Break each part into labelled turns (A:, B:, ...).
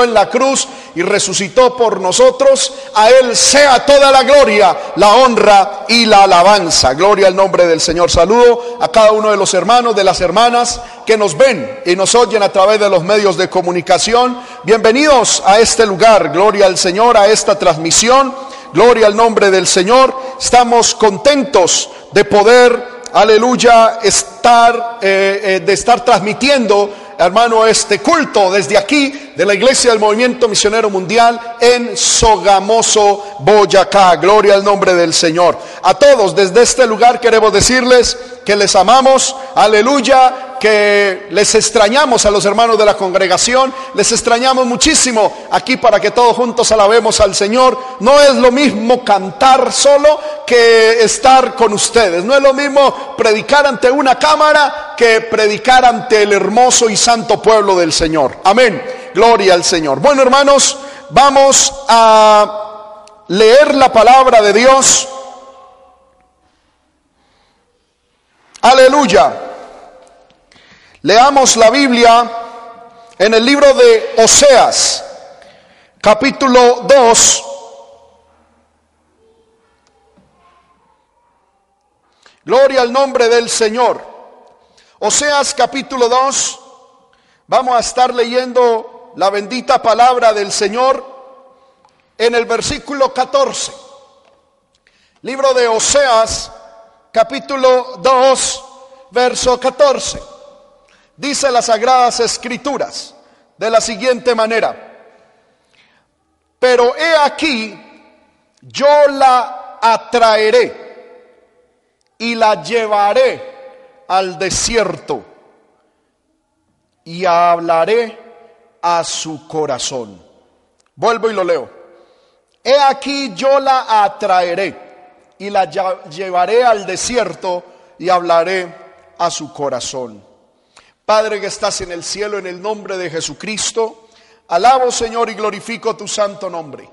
A: en la cruz y resucitó por nosotros, a Él sea toda la gloria, la honra y la alabanza. Gloria al nombre del Señor. Saludo a cada uno de los hermanos, de las hermanas que nos ven y nos oyen a través de los medios de comunicación. Bienvenidos a este lugar. Gloria al Señor, a esta transmisión. Gloria al nombre del Señor. Estamos contentos de poder, aleluya, estar, eh, eh, de estar transmitiendo hermano, este culto desde aquí de la Iglesia del Movimiento Misionero Mundial en Sogamoso, Boyacá. Gloria al nombre del Señor. A todos desde este lugar queremos decirles que les amamos, aleluya, que les extrañamos a los hermanos de la congregación, les extrañamos muchísimo aquí para que todos juntos alabemos al Señor. No es lo mismo cantar solo que estar con ustedes, no es lo mismo predicar ante una cámara que predicar ante el hermoso y santo pueblo del Señor. Amén, gloria al Señor. Bueno hermanos, vamos a leer la palabra de Dios. Aleluya. Leamos la Biblia en el libro de Oseas, capítulo 2. Gloria al nombre del Señor. Oseas capítulo 2. Vamos a estar leyendo la bendita palabra del Señor en el versículo 14. Libro de Oseas capítulo 2, verso 14. Dice las sagradas escrituras de la siguiente manera. Pero he aquí, yo la atraeré y la llevaré al desierto y hablaré a su corazón. Vuelvo y lo leo. He aquí yo la atraeré y la llevaré al desierto y hablaré a su corazón. Padre que estás en el cielo, en el nombre de Jesucristo, alabo Señor y glorifico tu santo nombre.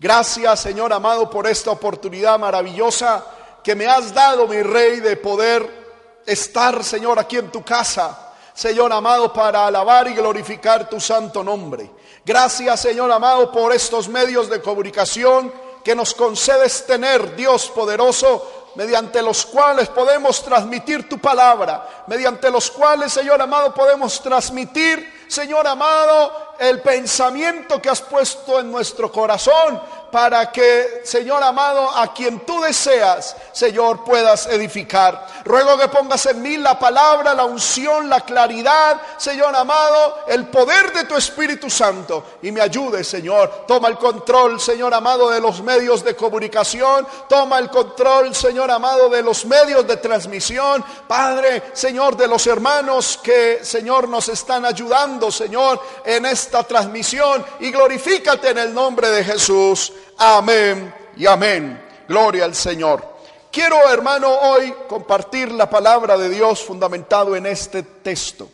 A: Gracias Señor amado por esta oportunidad maravillosa que me has dado, mi Rey, de poder estar Señor aquí en tu casa. Señor amado, para alabar y glorificar tu santo nombre. Gracias, Señor amado, por estos medios de comunicación que nos concedes tener, Dios poderoso, mediante los cuales podemos transmitir tu palabra, mediante los cuales, Señor amado, podemos transmitir, Señor amado, el pensamiento que has puesto en nuestro corazón para que, Señor amado, a quien tú deseas, Señor, puedas edificar. Ruego que pongas en mí la palabra, la unción, la claridad, Señor amado, el poder de tu Espíritu Santo y me ayude, Señor. Toma el control, Señor amado, de los medios de comunicación. Toma el control, Señor amado, de los medios de transmisión. Padre, Señor, de los hermanos que, Señor, nos están ayudando, Señor, en esta transmisión. Y glorifícate en el nombre de Jesús. Amén y amén. Gloria al Señor. Quiero, hermano, hoy compartir la palabra de Dios fundamentado en este texto.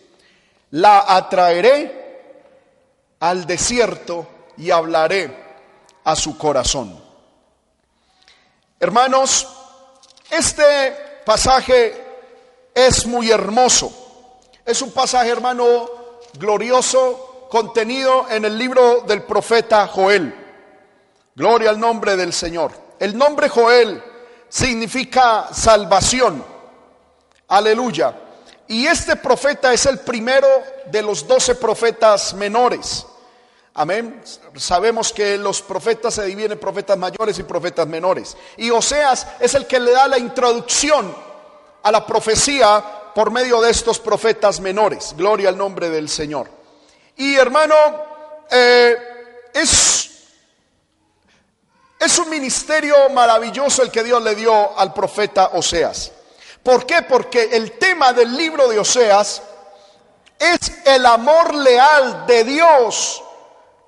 A: La atraeré al desierto y hablaré a su corazón. Hermanos, este pasaje es muy hermoso. Es un pasaje, hermano, glorioso, contenido en el libro del profeta Joel. Gloria al nombre del Señor. El nombre Joel significa salvación. Aleluya. Y este profeta es el primero de los doce profetas menores. Amén. Sabemos que los profetas se dividen en profetas mayores y profetas menores. Y Oseas es el que le da la introducción a la profecía por medio de estos profetas menores. Gloria al nombre del Señor. Y hermano, eh, es es un ministerio maravilloso el que Dios le dio al profeta Oseas. ¿Por qué? Porque el tema del libro de Oseas es el amor leal de Dios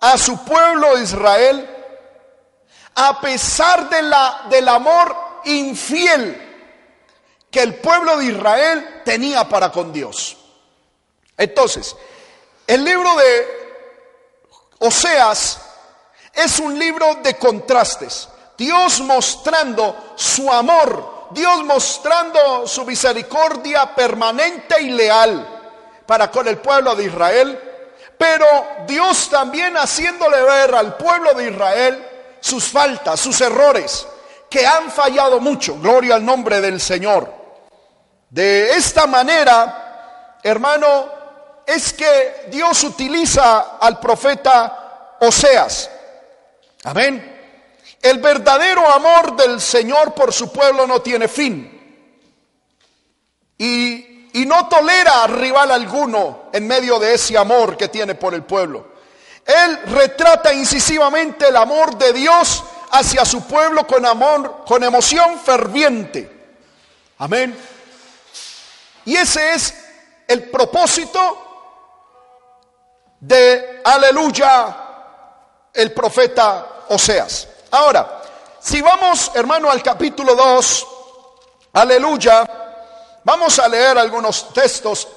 A: a su pueblo Israel, a pesar de la, del amor infiel que el pueblo de Israel tenía para con Dios. Entonces, el libro de Oseas es un libro de contrastes. Dios mostrando su amor, Dios mostrando su misericordia permanente y leal para con el pueblo de Israel, pero Dios también haciéndole ver al pueblo de Israel sus faltas, sus errores, que han fallado mucho. Gloria al nombre del Señor. De esta manera, hermano, es que Dios utiliza al profeta Oseas. Amén. El verdadero amor del Señor por su pueblo no tiene fin. Y, y, no tolera rival alguno en medio de ese amor que tiene por el pueblo. Él retrata incisivamente el amor de Dios hacia su pueblo con amor, con emoción ferviente. Amén. Y ese es el propósito de aleluya el profeta Oseas. Ahora, si vamos, hermano, al capítulo 2, aleluya, vamos a leer algunos textos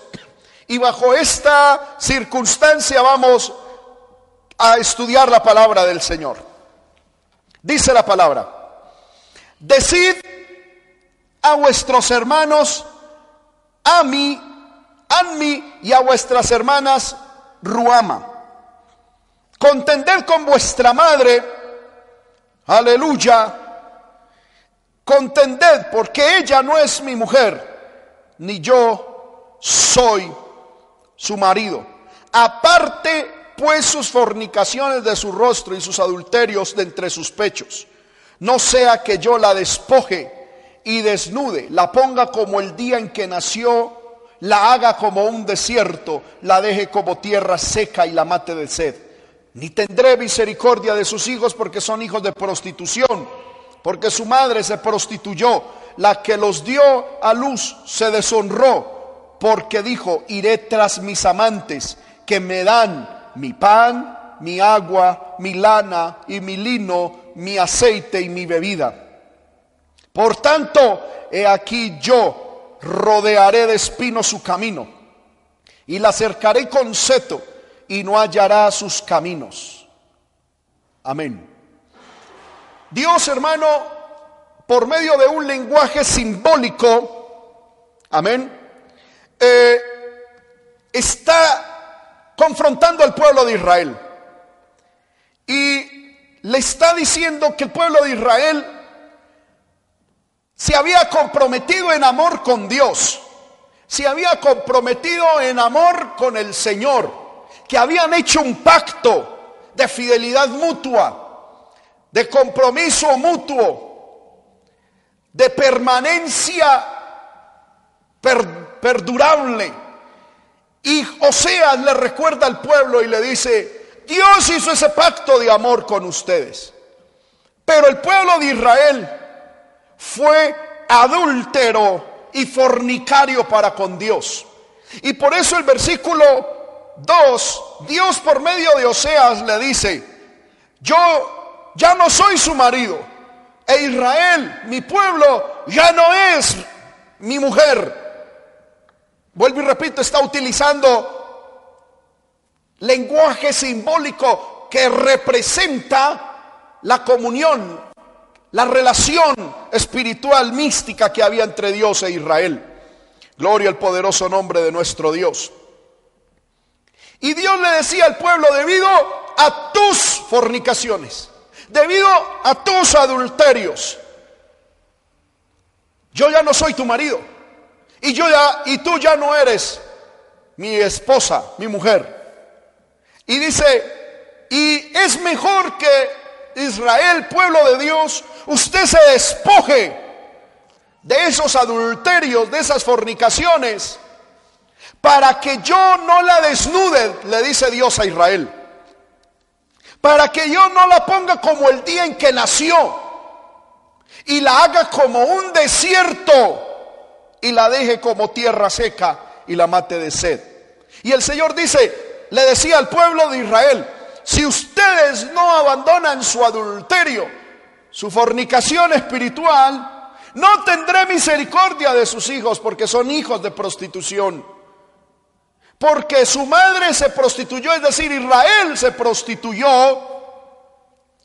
A: y bajo esta circunstancia vamos a estudiar la palabra del Señor. Dice la palabra, decid a vuestros hermanos, a mí, a mí y a vuestras hermanas, Ruama. Contended con vuestra madre, Aleluya. Contended porque ella no es mi mujer, ni yo soy su marido. Aparte pues sus fornicaciones de su rostro y sus adulterios de entre sus pechos. No sea que yo la despoje y desnude, la ponga como el día en que nació, la haga como un desierto, la deje como tierra seca y la mate de sed ni tendré misericordia de sus hijos porque son hijos de prostitución, porque su madre se prostituyó, la que los dio a luz se deshonró, porque dijo, iré tras mis amantes que me dan mi pan, mi agua, mi lana y mi lino, mi aceite y mi bebida. Por tanto, he aquí yo rodearé de espino su camino y la cercaré con seto y no hallará sus caminos. Amén. Dios, hermano, por medio de un lenguaje simbólico, amén, eh, está confrontando al pueblo de Israel. Y le está diciendo que el pueblo de Israel se había comprometido en amor con Dios, se había comprometido en amor con el Señor que habían hecho un pacto de fidelidad mutua, de compromiso mutuo, de permanencia perdurable. Y Oseas le recuerda al pueblo y le dice, Dios hizo ese pacto de amor con ustedes. Pero el pueblo de Israel fue adúltero y fornicario para con Dios. Y por eso el versículo Dos, Dios por medio de Oseas le dice, yo ya no soy su marido, e Israel, mi pueblo, ya no es mi mujer. Vuelvo y repito, está utilizando lenguaje simbólico que representa la comunión, la relación espiritual mística que había entre Dios e Israel. Gloria al poderoso nombre de nuestro Dios. Y Dios le decía al pueblo, debido a tus fornicaciones, debido a tus adulterios, yo ya no soy tu marido. Y yo ya y tú ya no eres mi esposa, mi mujer. Y dice, y es mejor que Israel, pueblo de Dios, usted se despoje de esos adulterios, de esas fornicaciones para que yo no la desnude, le dice Dios a Israel. Para que yo no la ponga como el día en que nació y la haga como un desierto y la deje como tierra seca y la mate de sed. Y el Señor dice, le decía al pueblo de Israel, si ustedes no abandonan su adulterio, su fornicación espiritual, no tendré misericordia de sus hijos porque son hijos de prostitución porque su madre se prostituyó, es decir, Israel se prostituyó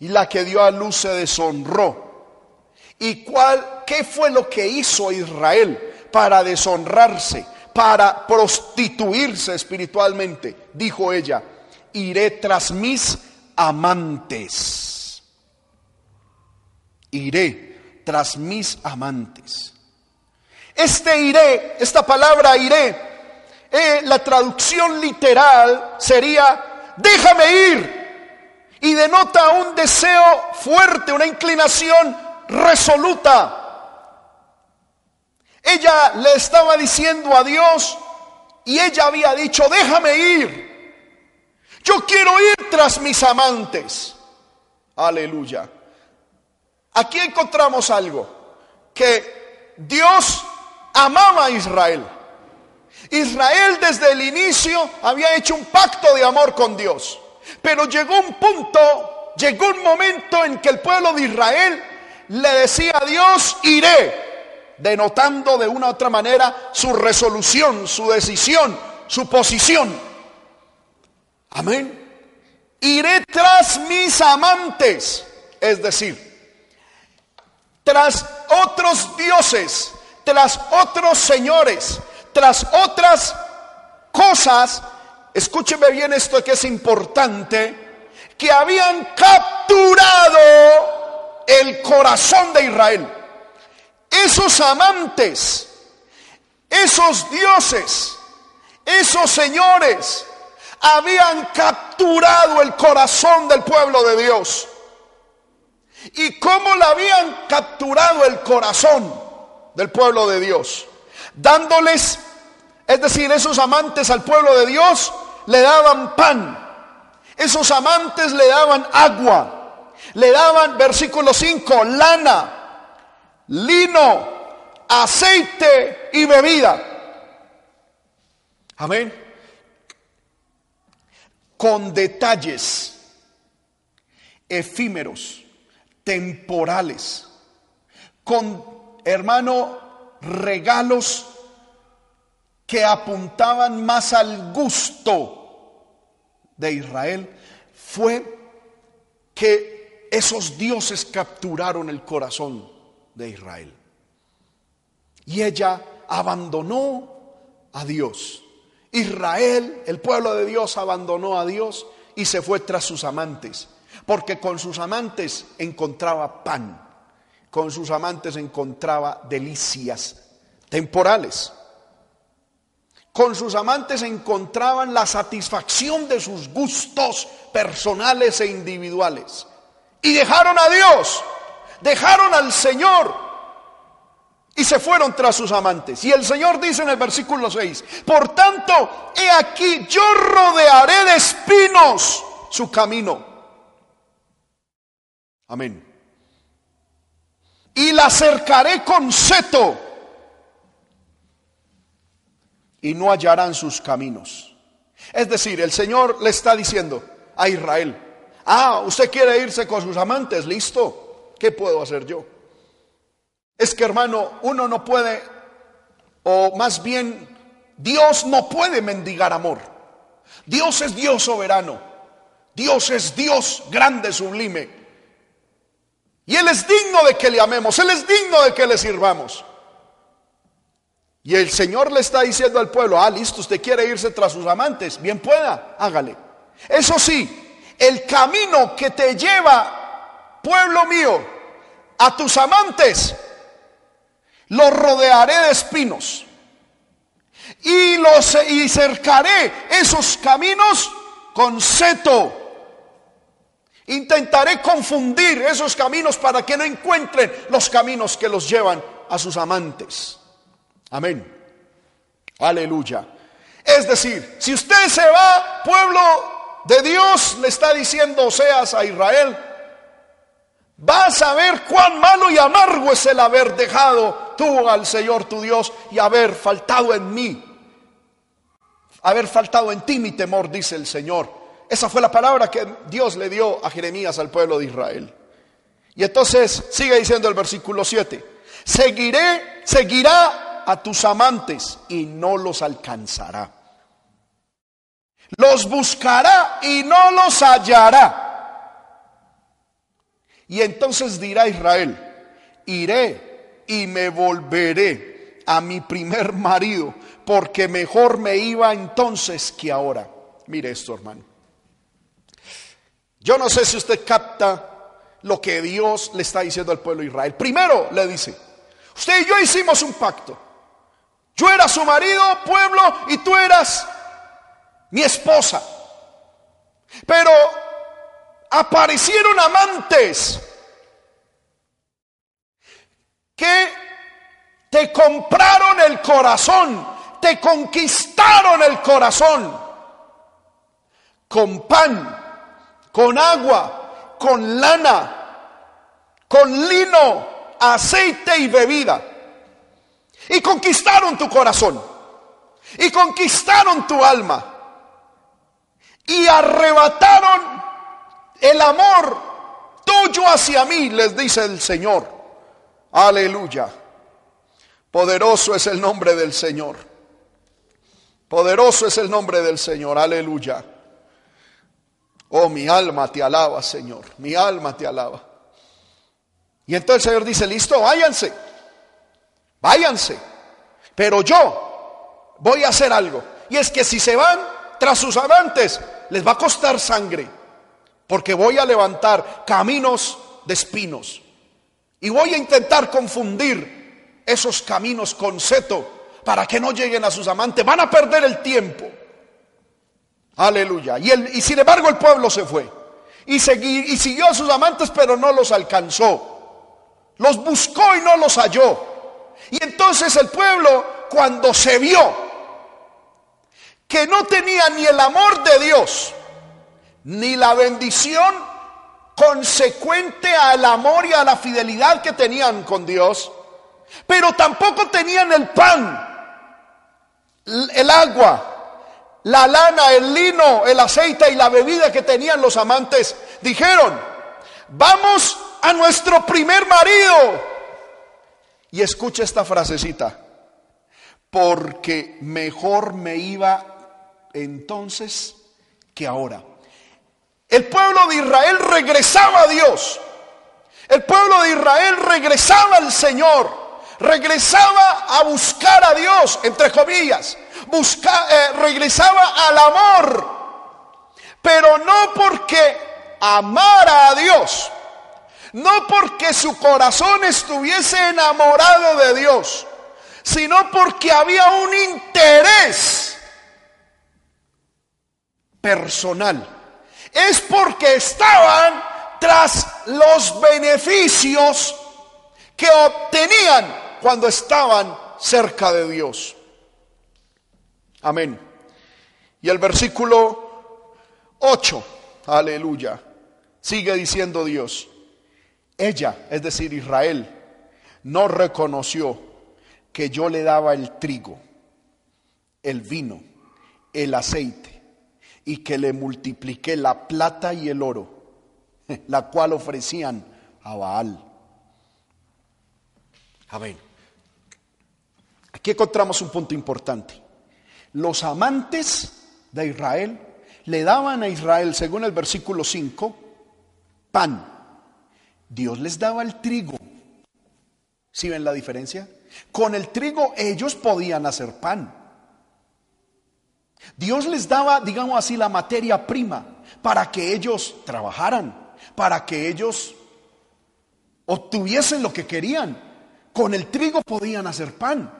A: y la que dio a luz se deshonró. ¿Y cuál, qué fue lo que hizo Israel para deshonrarse, para prostituirse espiritualmente? Dijo ella, iré tras mis amantes. Iré tras mis amantes. Este iré, esta palabra iré, eh, la traducción literal sería, déjame ir. Y denota un deseo fuerte, una inclinación resoluta. Ella le estaba diciendo a Dios y ella había dicho, déjame ir. Yo quiero ir tras mis amantes. Aleluya. Aquí encontramos algo, que Dios amaba a Israel. Israel desde el inicio había hecho un pacto de amor con Dios. Pero llegó un punto, llegó un momento en que el pueblo de Israel le decía a Dios, iré, denotando de una u otra manera su resolución, su decisión, su posición. Amén. Iré tras mis amantes, es decir, tras otros dioses, tras otros señores, tras otras cosas, escúcheme bien esto que es importante, que habían capturado el corazón de Israel. Esos amantes, esos dioses, esos señores, habían capturado el corazón del pueblo de Dios. ¿Y cómo le habían capturado el corazón del pueblo de Dios? Dándoles, es decir, esos amantes al pueblo de Dios le daban pan. Esos amantes le daban agua. Le daban, versículo 5, lana, lino, aceite y bebida. Amén. Con detalles efímeros temporales, con, hermano, regalos que apuntaban más al gusto de Israel, fue que esos dioses capturaron el corazón de Israel. Y ella abandonó a Dios. Israel, el pueblo de Dios, abandonó a Dios y se fue tras sus amantes porque con sus amantes encontraba pan, con sus amantes encontraba delicias temporales. Con sus amantes encontraban la satisfacción de sus gustos personales e individuales. Y dejaron a Dios, dejaron al Señor y se fueron tras sus amantes. Y el Señor dice en el versículo 6, por tanto, he aquí, yo rodearé de espinos su camino Amén. Y la acercaré con seto y no hallarán sus caminos. Es decir, el Señor le está diciendo a Israel, ah, usted quiere irse con sus amantes, listo, ¿qué puedo hacer yo? Es que hermano, uno no puede, o más bien, Dios no puede mendigar amor. Dios es Dios soberano. Dios es Dios grande, sublime. Y Él es digno de que le amemos, Él es digno de que le sirvamos. Y el Señor le está diciendo al pueblo, ah, listo, usted quiere irse tras sus amantes, bien pueda, hágale. Eso sí, el camino que te lleva, pueblo mío, a tus amantes, lo rodearé de espinos. Y, los, y cercaré esos caminos con seto Intentaré confundir esos caminos para que no encuentren los caminos que los llevan a sus amantes. Amén. Aleluya. Es decir, si usted se va, pueblo de Dios, le está diciendo seas a Israel, vas a ver cuán malo y amargo es el haber dejado tú al Señor tu Dios y haber faltado en mí. Haber faltado en ti mi temor, dice el Señor. Esa fue la palabra que Dios le dio a Jeremías al pueblo de Israel. Y entonces sigue diciendo el versículo 7, seguiré, seguirá a tus amantes y no los alcanzará. Los buscará y no los hallará. Y entonces dirá Israel, iré y me volveré a mi primer marido, porque mejor me iba entonces que ahora. Mire esto, hermano. Yo no sé si usted capta lo que Dios le está diciendo al pueblo de Israel. Primero le dice, usted y yo hicimos un pacto. Yo era su marido, pueblo, y tú eras mi esposa. Pero aparecieron amantes que te compraron el corazón, te conquistaron el corazón con pan, con agua, con lana, con lino, aceite y bebida. Y conquistaron tu corazón. Y conquistaron tu alma. Y arrebataron el amor tuyo hacia mí, les dice el Señor. Aleluya. Poderoso es el nombre del Señor. Poderoso es el nombre del Señor. Aleluya. Oh, mi alma te alaba, Señor. Mi alma te alaba. Y entonces el Señor dice, listo, váyanse. Váyanse. Pero yo voy a hacer algo. Y es que si se van tras sus amantes, les va a costar sangre. Porque voy a levantar caminos de espinos. Y voy a intentar confundir esos caminos con seto para que no lleguen a sus amantes. Van a perder el tiempo. Aleluya. Y, y sin embargo el pueblo se fue. Y, y siguió a sus amantes, pero no los alcanzó. Los buscó y no los halló. Y entonces el pueblo, cuando se vio que no tenía ni el amor de Dios, ni la bendición consecuente al amor y a la fidelidad que tenían con Dios, pero tampoco tenían el pan, el agua, la lana, el lino, el aceite y la bebida que tenían los amantes, dijeron, vamos a nuestro primer marido. Y escucha esta frasecita, porque mejor me iba entonces que ahora. El pueblo de Israel regresaba a Dios. El pueblo de Israel regresaba al Señor. Regresaba a buscar a Dios, entre comillas busca, eh, regresaba al amor, pero no porque amara a Dios, no porque su corazón estuviese enamorado de Dios, sino porque había un interés personal. Es porque estaban tras los beneficios que obtenían cuando estaban cerca de Dios. Amén. Y el versículo 8, aleluya, sigue diciendo Dios, ella, es decir, Israel, no reconoció que yo le daba el trigo, el vino, el aceite, y que le multipliqué la plata y el oro, la cual ofrecían a Baal. Amén. Aquí encontramos un punto importante los amantes de Israel le daban a Israel, según el versículo 5, pan. Dios les daba el trigo. ¿Sí ven la diferencia? Con el trigo ellos podían hacer pan. Dios les daba, digamos así, la materia prima para que ellos trabajaran, para que ellos obtuviesen lo que querían. Con el trigo podían hacer pan.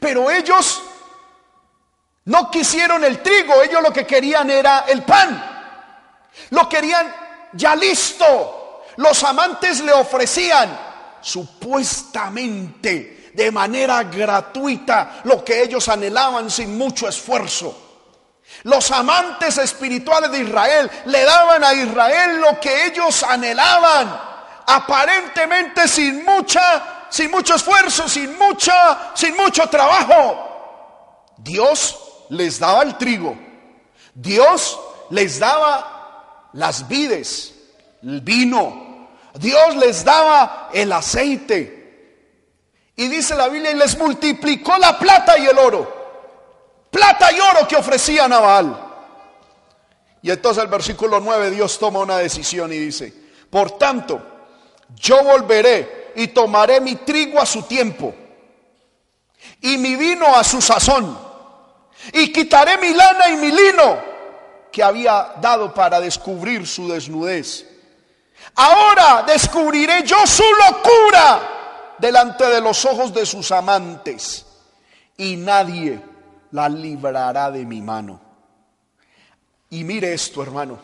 A: Pero ellos no quisieron el trigo, ellos lo que querían era el pan. Lo querían ya listo. Los amantes le ofrecían supuestamente de manera gratuita lo que ellos anhelaban sin mucho esfuerzo. Los amantes espirituales de Israel le daban a Israel lo que ellos anhelaban, aparentemente sin mucha, sin mucho esfuerzo, sin mucha, sin mucho trabajo. Dios les daba el trigo, Dios les daba las vides, el vino, Dios les daba el aceite. Y dice la Biblia, y les multiplicó la plata y el oro. Plata y oro que ofrecían a Baal. Y entonces el versículo 9 Dios toma una decisión y dice, por tanto, yo volveré y tomaré mi trigo a su tiempo y mi vino a su sazón y quitaré mi lana y mi lino que había dado para descubrir su desnudez. Ahora descubriré yo su locura delante de los ojos de sus amantes y nadie la librará de mi mano. Y mire esto, hermano,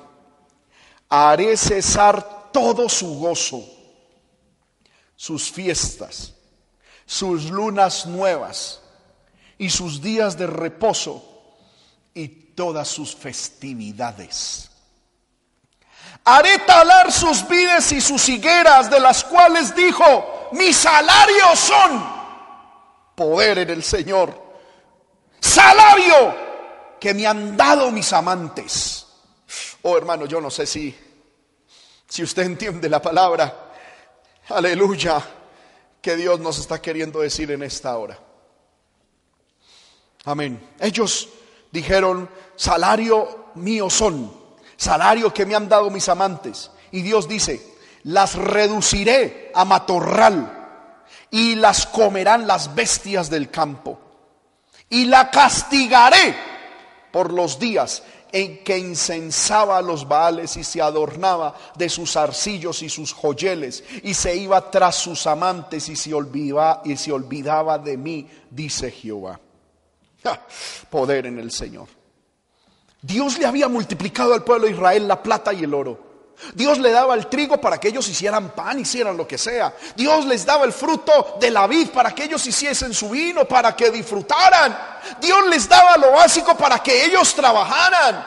A: haré cesar todo su gozo, sus fiestas, sus lunas nuevas y sus días de reposo y todas sus festividades. Haré talar sus vides y sus higueras, de las cuales dijo, mis salarios son poder en el Señor. Salario que me han dado mis amantes. Oh hermano, yo no sé si, si usted entiende la palabra. Aleluya. Que Dios nos está queriendo decir en esta hora. Amén. Ellos dijeron, salario mío son, salario que me han dado mis amantes. Y Dios dice, las reduciré a matorral y las comerán las bestias del campo. Y la castigaré por los días en que incensaba a los baales y se adornaba de sus arcillos y sus joyeles y se iba tras sus amantes y se olvidaba, y se olvidaba de mí, dice Jehová. Poder en el Señor. Dios le había multiplicado al pueblo de Israel la plata y el oro. Dios le daba el trigo para que ellos hicieran pan, hicieran lo que sea. Dios les daba el fruto de la vid para que ellos hiciesen su vino, para que disfrutaran. Dios les daba lo básico para que ellos trabajaran,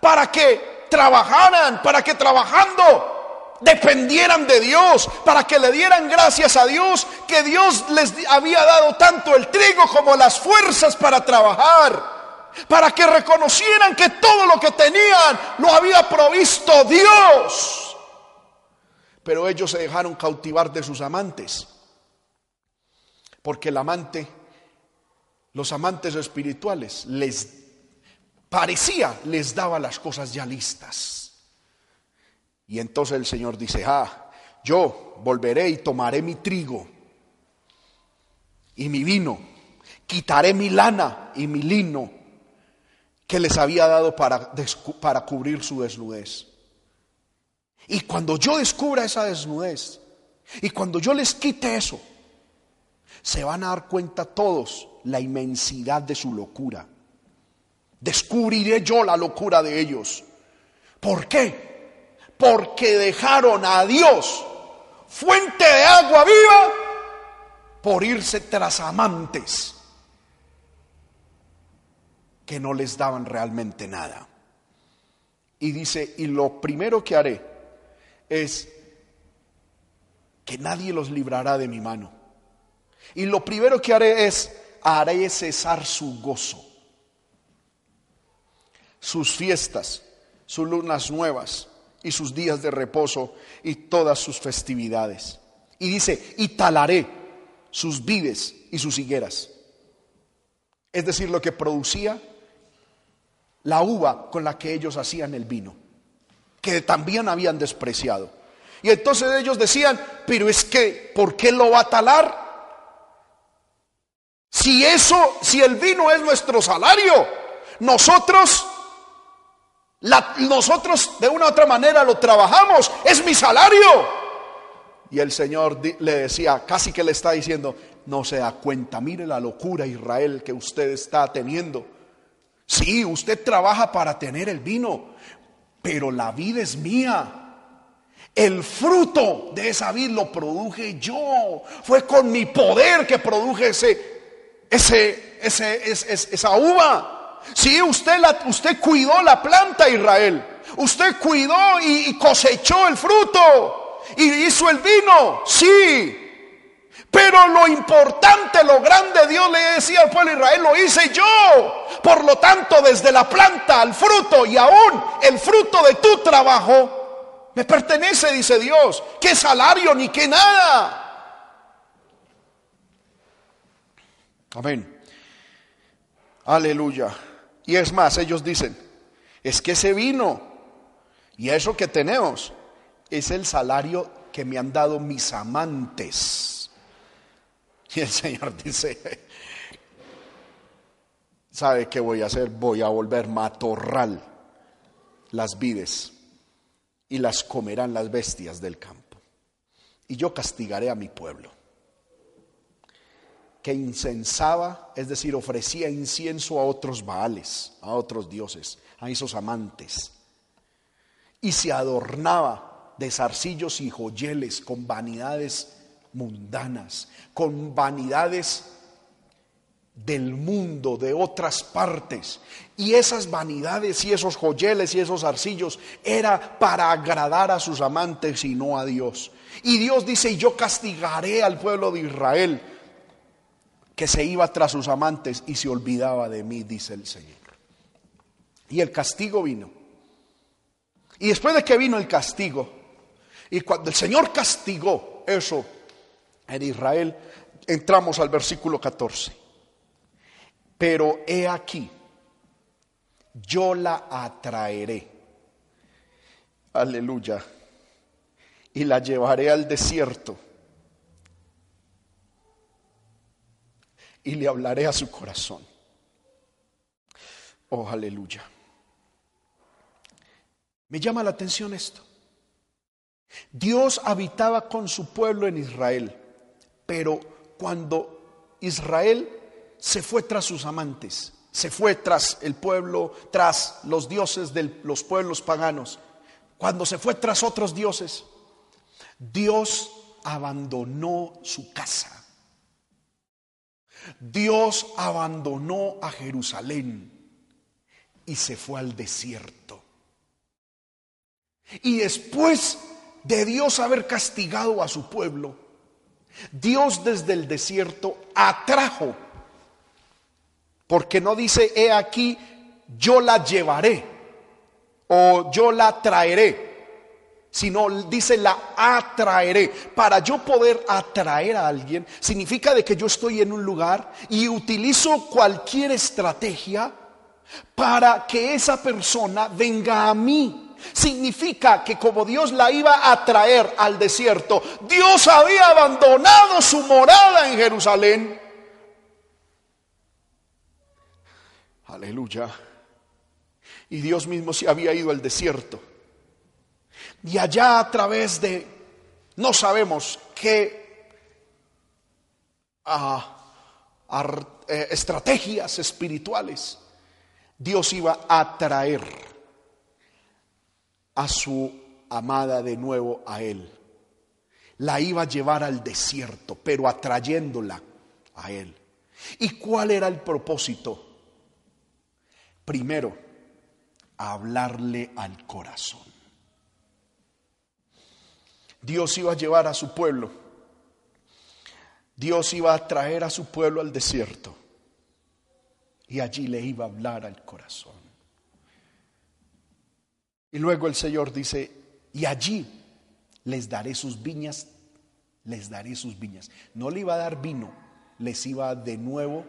A: para que trabajaran, para que trabajando dependieran de Dios, para que le dieran gracias a Dios, que Dios les había dado tanto el trigo como las fuerzas para trabajar para que reconocieran que todo lo que tenían lo había provisto Dios. Pero ellos se dejaron cautivar de sus amantes, porque el amante, los amantes espirituales, les parecía, les daba las cosas ya listas. Y entonces el Señor dice, ah, yo volveré y tomaré mi trigo y mi vino, quitaré mi lana y mi lino que les había dado para, para cubrir su desnudez. Y cuando yo descubra esa desnudez, y cuando yo les quite eso, se van a dar cuenta todos la inmensidad de su locura. Descubriré yo la locura de ellos. ¿Por qué? Porque dejaron a Dios, fuente de agua viva, por irse tras amantes que no les daban realmente nada. Y dice, y lo primero que haré es que nadie los librará de mi mano. Y lo primero que haré es, haré cesar su gozo, sus fiestas, sus lunas nuevas y sus días de reposo y todas sus festividades. Y dice, y talaré sus vides y sus higueras. Es decir, lo que producía la uva con la que ellos hacían el vino, que también habían despreciado. Y entonces ellos decían, pero es que, ¿por qué lo va a talar? Si eso, si el vino es nuestro salario, nosotros, nosotros de una u otra manera lo trabajamos, es mi salario. Y el Señor le decía, casi que le está diciendo, no se da cuenta, mire la locura Israel que usted está teniendo. Sí, usted trabaja para tener el vino, pero la vida es mía. El fruto de esa vid lo produje yo. Fue con mi poder que produje ese, ese, esa uva. Sí, usted, la, usted cuidó la planta, Israel. Usted cuidó y cosechó el fruto. Y hizo el vino. Sí. Pero lo importante, lo grande, Dios le decía al pueblo de Israel, lo hice yo. Por lo tanto, desde la planta al fruto y aún el fruto de tu trabajo, me pertenece, dice Dios. ¿Qué salario ni qué nada? Amén. Aleluya. Y es más, ellos dicen, es que ese vino y eso que tenemos es el salario que me han dado mis amantes. Y el Señor dice, ¿sabe qué voy a hacer? Voy a volver matorral las vides y las comerán las bestias del campo. Y yo castigaré a mi pueblo, que incensaba, es decir, ofrecía incienso a otros baales, a otros dioses, a esos amantes, y se adornaba de zarcillos y joyeles con vanidades mundanas, con vanidades del mundo, de otras partes. Y esas vanidades y esos joyeles y esos arcillos era para agradar a sus amantes y no a Dios. Y Dios dice, yo castigaré al pueblo de Israel que se iba tras sus amantes y se olvidaba de mí, dice el Señor. Y el castigo vino. Y después de que vino el castigo, y cuando el Señor castigó eso en Israel, entramos al versículo 14. Pero he aquí, yo la atraeré. Aleluya. Y la llevaré al desierto. Y le hablaré a su corazón. Oh, aleluya. Me llama la atención esto. Dios habitaba con su pueblo en Israel, pero cuando Israel se fue tras sus amantes, se fue tras el pueblo, tras los dioses de los pueblos paganos. Cuando se fue tras otros dioses, Dios abandonó su casa. Dios abandonó a Jerusalén y se fue al desierto. Y después de Dios haber castigado a su pueblo, Dios desde el desierto atrajo porque no dice, he aquí, yo la llevaré o yo la traeré, sino dice, la atraeré. Para yo poder atraer a alguien, significa de que yo estoy en un lugar y utilizo cualquier estrategia para que esa persona venga a mí. Significa que como Dios la iba a traer al desierto, Dios había abandonado su morada en Jerusalén Aleluya. Y Dios mismo se había ido al desierto. Y allá a través de, no sabemos qué ah, eh, estrategias espirituales, Dios iba a traer a su amada de nuevo a él. La iba a llevar al desierto, pero atrayéndola a él. ¿Y cuál era el propósito? Primero, hablarle al corazón. Dios iba a llevar a su pueblo. Dios iba a traer a su pueblo al desierto. Y allí le iba a hablar al corazón. Y luego el Señor dice, y allí les daré sus viñas, les daré sus viñas. No le iba a dar vino, les iba de nuevo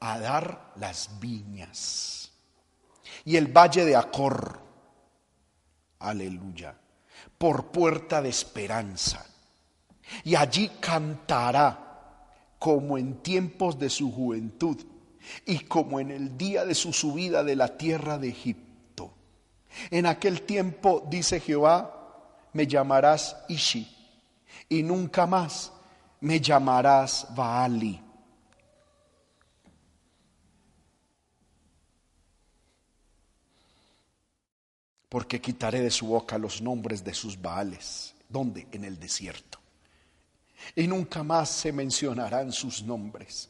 A: a dar las viñas y el valle de Acor. Aleluya. Por puerta de esperanza. Y allí cantará como en tiempos de su juventud y como en el día de su subida de la tierra de Egipto. En aquel tiempo, dice Jehová, me llamarás Ishi y nunca más me llamarás Baali porque quitaré de su boca los nombres de sus baales. ¿Dónde? En el desierto. Y nunca más se mencionarán sus nombres.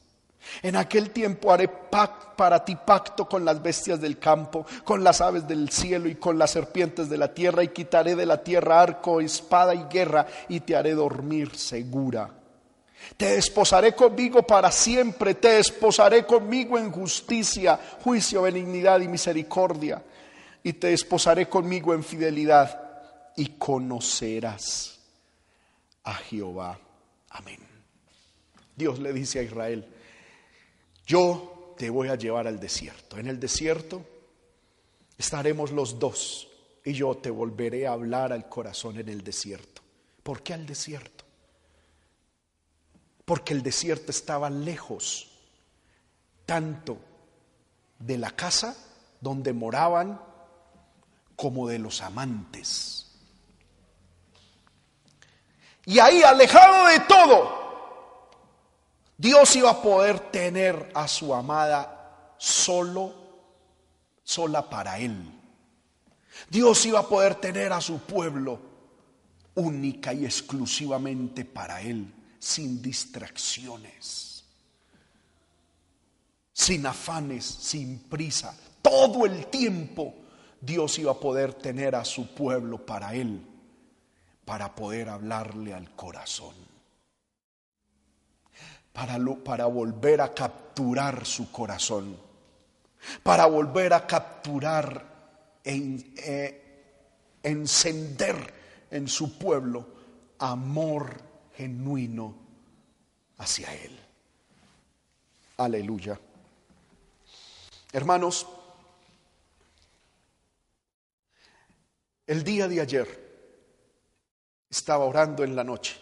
A: En aquel tiempo haré para ti pacto con las bestias del campo, con las aves del cielo y con las serpientes de la tierra, y quitaré de la tierra arco, espada y guerra, y te haré dormir segura. Te desposaré conmigo para siempre, te desposaré conmigo en justicia, juicio, benignidad y misericordia y te desposaré conmigo en fidelidad y conocerás a Jehová. Amén. Dios le dice a Israel, yo te voy a llevar al desierto. En el desierto estaremos los dos y yo te volveré a hablar al corazón en el desierto. ¿Por qué al desierto? Porque el desierto estaba lejos tanto de la casa donde moraban como de los amantes. Y ahí, alejado de todo, Dios iba a poder tener a su amada solo, sola para Él. Dios iba a poder tener a su pueblo única y exclusivamente para Él, sin distracciones, sin afanes, sin prisa. Todo el tiempo Dios iba a poder tener a su pueblo para Él, para poder hablarle al corazón, para, para volver a capturar su corazón, para volver a capturar e encender en su pueblo amor genuino hacia Él. Aleluya. Hermanos, el día de ayer estaba orando en la noche.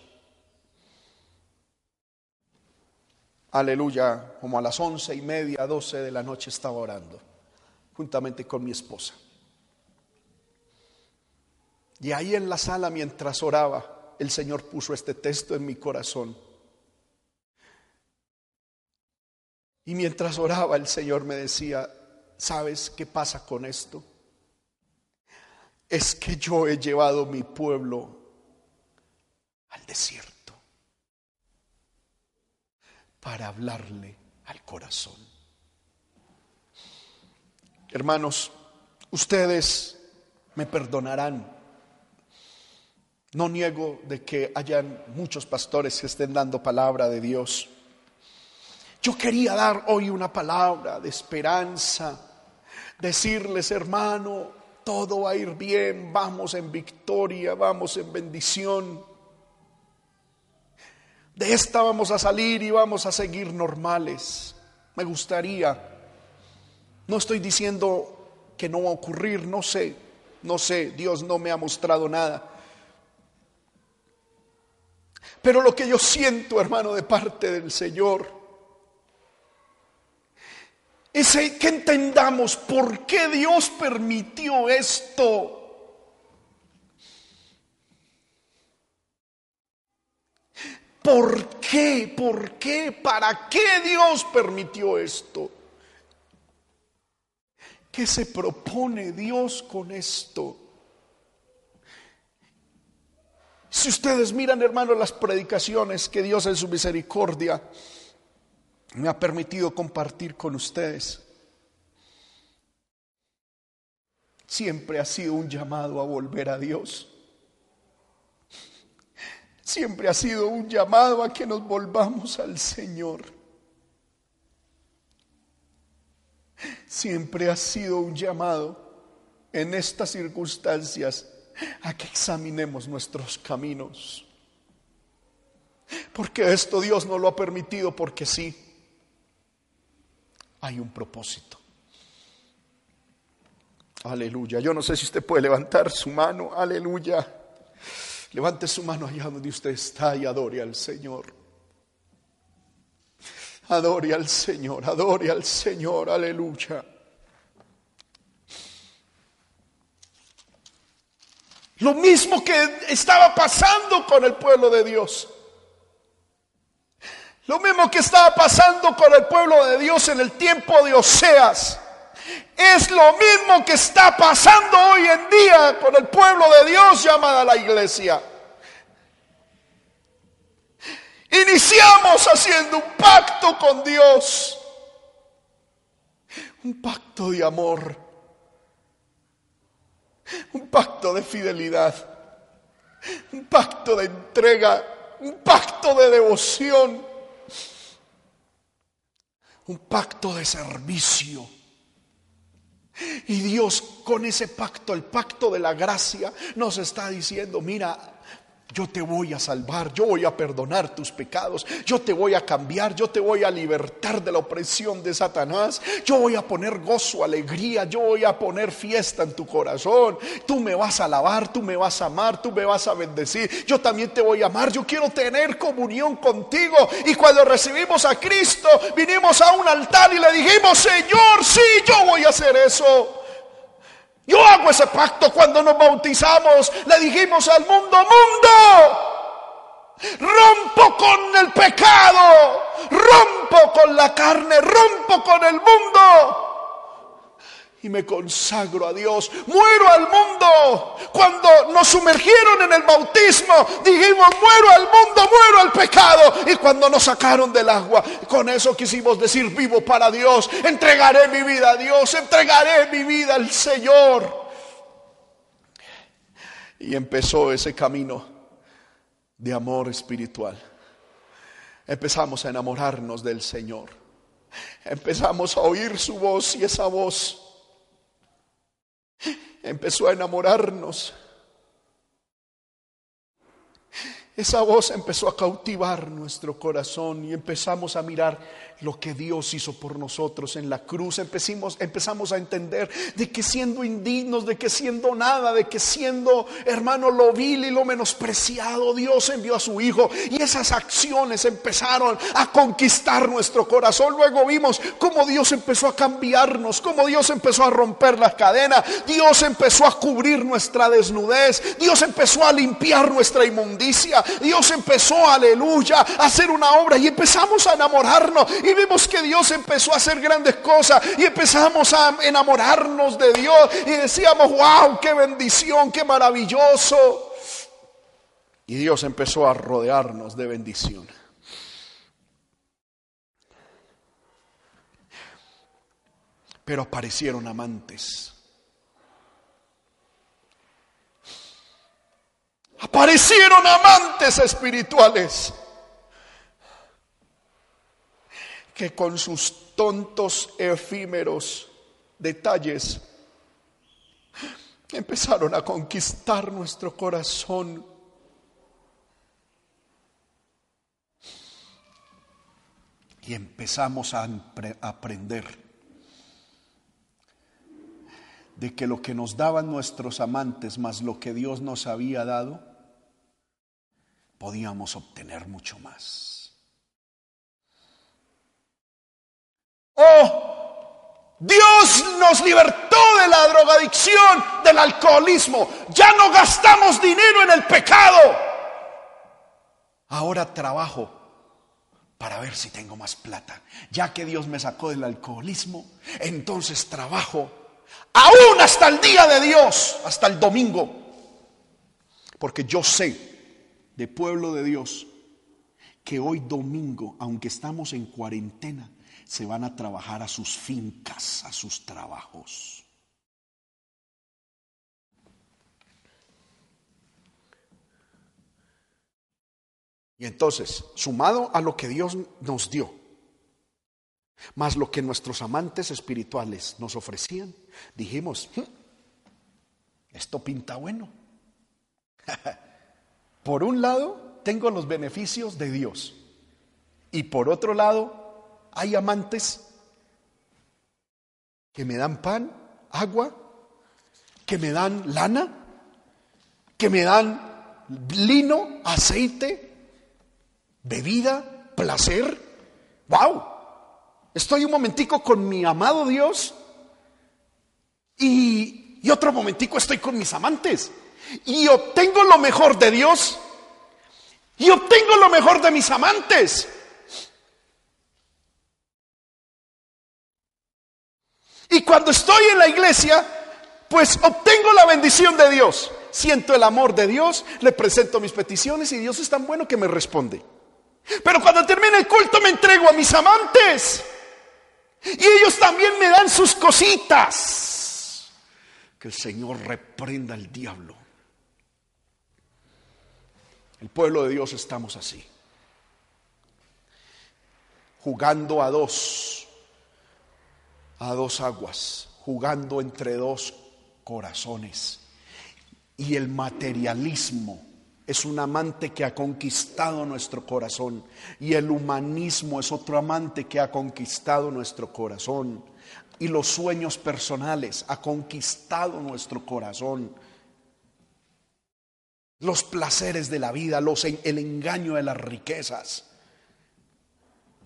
A: Aleluya, como a las once y media, doce de la noche estaba orando, juntamente con mi esposa. Y ahí en la sala, mientras oraba, el Señor puso este texto en mi corazón. Y mientras oraba, el Señor me decía, ¿sabes qué pasa con esto? Es que yo he llevado mi pueblo al desierto para hablarle al corazón. Hermanos, ustedes me perdonarán no niego de que hayan muchos pastores que estén dando palabra de Dios. Yo quería dar hoy una palabra de esperanza, decirles, hermano, todo va a ir bien, vamos en victoria, vamos en bendición. De esta vamos a salir y vamos a seguir normales. Me gustaría, no estoy diciendo que no va a ocurrir, no sé, no sé, Dios no me ha mostrado nada pero lo que yo siento, hermano, de parte del Señor, es que entendamos por qué Dios permitió esto. ¿Por qué? ¿Por qué? ¿Para qué Dios permitió esto? ¿Qué se propone Dios con esto? Si ustedes miran, hermanos, las predicaciones que Dios en su misericordia me ha permitido compartir con ustedes, siempre ha sido un llamado a volver a Dios. Siempre ha sido un llamado a que nos volvamos al Señor. Siempre ha sido un llamado en estas circunstancias a que examinemos nuestros caminos. Porque esto Dios no lo ha permitido porque sí. Hay un propósito. Aleluya. Yo no sé si usted puede levantar su mano. Aleluya. Levante su mano allá donde usted está y adore al Señor. Adore al Señor, adore al Señor. Aleluya. Lo mismo que estaba pasando con el pueblo de Dios. Lo mismo que estaba pasando con el pueblo de Dios en el tiempo de Oseas. Es lo mismo que está pasando hoy en día con el pueblo de Dios llamada la iglesia. Iniciamos haciendo un pacto con Dios. Un pacto de amor un pacto de fidelidad, un pacto de entrega, un pacto de devoción, un pacto de servicio. Y Dios con ese pacto, el pacto de la gracia, nos está diciendo, mira, yo te voy a salvar, yo voy a perdonar tus pecados, yo te voy a cambiar, yo te voy a libertar de la opresión de Satanás, yo voy a poner gozo, alegría, yo voy a poner fiesta en tu corazón. Tú me vas a alabar, tú me vas a amar, tú me vas a bendecir, yo también te voy a amar, yo quiero tener comunión contigo. Y cuando recibimos a Cristo, vinimos a un altar y le dijimos, Señor, sí, yo voy a hacer eso. Yo hago ese pacto cuando nos bautizamos. Le dijimos al mundo, mundo, rompo con el pecado, rompo con la carne, rompo con el mundo y me consagro a Dios. Muero al mundo. Cuando nos sumergieron en el bautismo, dijimos, muero al mundo, muero al pecado. Y cuando nos sacaron del agua, con eso quisimos decir, vivo para Dios. Entregaré mi vida a Dios, entregaré mi vida al Señor. Y empezó ese camino de amor espiritual. Empezamos a enamorarnos del Señor. Empezamos a oír su voz y esa voz empezó a enamorarnos. Esa voz empezó a cautivar nuestro corazón y empezamos a mirar lo que Dios hizo por nosotros en la cruz. Empezamos, empezamos a entender de que siendo indignos, de que siendo nada, de que siendo hermano lo vil y lo menospreciado, Dios envió a su Hijo. Y esas acciones empezaron a conquistar nuestro corazón. Luego vimos cómo Dios empezó a cambiarnos, cómo Dios empezó a romper las cadenas, Dios empezó a cubrir nuestra desnudez, Dios empezó a limpiar nuestra inmundicia, Dios empezó, aleluya, a hacer una obra y empezamos a enamorarnos y vimos que Dios empezó a hacer grandes cosas y empezamos a enamorarnos de Dios y decíamos, wow, qué bendición, qué maravilloso. Y Dios empezó a rodearnos de bendición. Pero aparecieron amantes. Aparecieron amantes espirituales que con sus tontos, efímeros detalles empezaron a conquistar nuestro corazón. Y empezamos a aprender de que lo que nos daban nuestros amantes más lo que Dios nos había dado, podíamos obtener mucho más. Oh, Dios nos libertó de la drogadicción, del alcoholismo. Ya no gastamos dinero en el pecado. Ahora trabajo para ver si tengo más plata. Ya que Dios me sacó del alcoholismo, entonces trabajo aún hasta el día de Dios, hasta el domingo. Porque yo sé, de pueblo de Dios, que hoy domingo, aunque estamos en cuarentena, se van a trabajar a sus fincas, a sus trabajos. Y entonces, sumado a lo que Dios nos dio, más lo que nuestros amantes espirituales nos ofrecían, dijimos, hmm, esto pinta bueno. por un lado, tengo los beneficios de Dios. Y por otro lado, hay amantes que me dan pan, agua, que me dan lana, que me dan lino, aceite, bebida, placer. ¡Wow! Estoy un momentico con mi amado Dios y, y otro momentico estoy con mis amantes. Y obtengo lo mejor de Dios y obtengo lo mejor de mis amantes. Y cuando estoy en la iglesia, pues obtengo la bendición de Dios. Siento el amor de Dios, le presento mis peticiones y Dios es tan bueno que me responde. Pero cuando termina el culto me entrego a mis amantes. Y ellos también me dan sus cositas. Que el Señor reprenda al diablo. El pueblo de Dios estamos así. Jugando a dos a dos aguas, jugando entre dos corazones. Y el materialismo es un amante que ha conquistado nuestro corazón. Y el humanismo es otro amante que ha conquistado nuestro corazón. Y los sueños personales ha conquistado nuestro corazón. Los placeres de la vida, los, el engaño de las riquezas.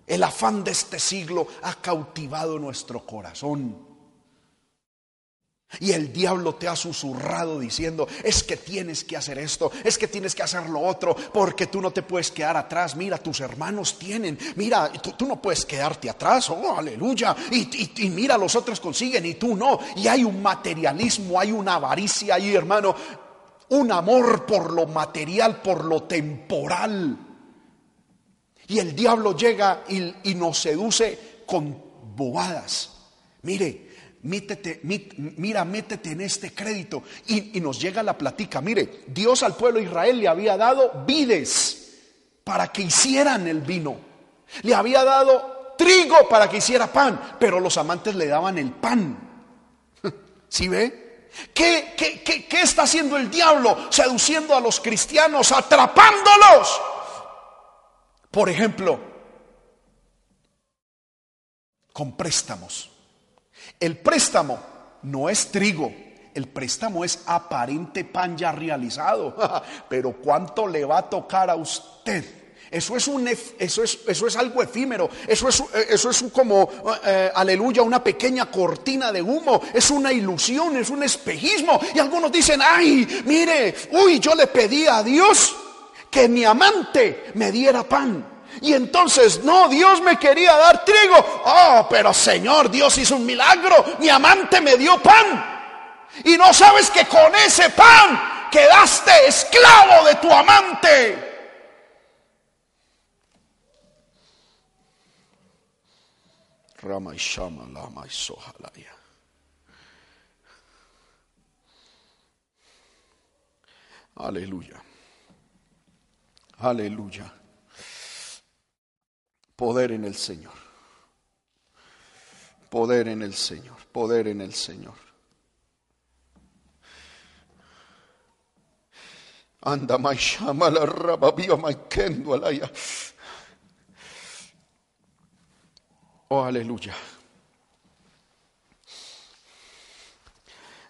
A: El afán de este siglo ha cautivado nuestro corazón. Y el diablo te ha susurrado diciendo, es que tienes que hacer esto, es que tienes que hacer lo otro, porque tú no te puedes quedar atrás. Mira, tus hermanos tienen, mira, tú, no puedes quedarte atrás, oh, aleluya. Y, y, mira, los otros consiguen y tú no. Y hay un materialismo, hay una avaricia ahí, hermano, un amor por lo material, por lo temporal. Y el diablo llega y, nos seduce con bobadas. Mire, mira, métete en este crédito. Y, nos llega la platica. Mire, Dios al pueblo de Israel le había dado vides para que hicieran el vino. Le había dado trigo para que hiciera pan, pero los amantes le daban el pan. ¿Sí ve? ¿Qué, qué, qué, qué está haciendo el diablo? Seduciendo a los cristianos, atrapándolos. Por ejemplo, con préstamos. El préstamo no es trigo, el préstamo es aparente pan ya realizado. Pero ¿cuánto le va a tocar a usted? Eso es, un, eso es, eso es algo efímero, eso es, eso es como, eh, aleluya, una pequeña cortina de humo, es una ilusión, es un espejismo. Y algunos dicen, ay, mire, uy, yo le pedí a Dios que mi amante me diera pan. Y entonces, no, Dios me quería dar trigo. Oh, pero Señor, Dios hizo un milagro. Mi amante me dio pan. Y no sabes que con ese pan quedaste esclavo de tu amante. Rama y Shama, Lama y Sohalaya. Aleluya. Aleluya poder en el Señor. Poder en el Señor, poder en el Señor. Anda, llama la raba viva, mai kendo alaya. Oh, aleluya.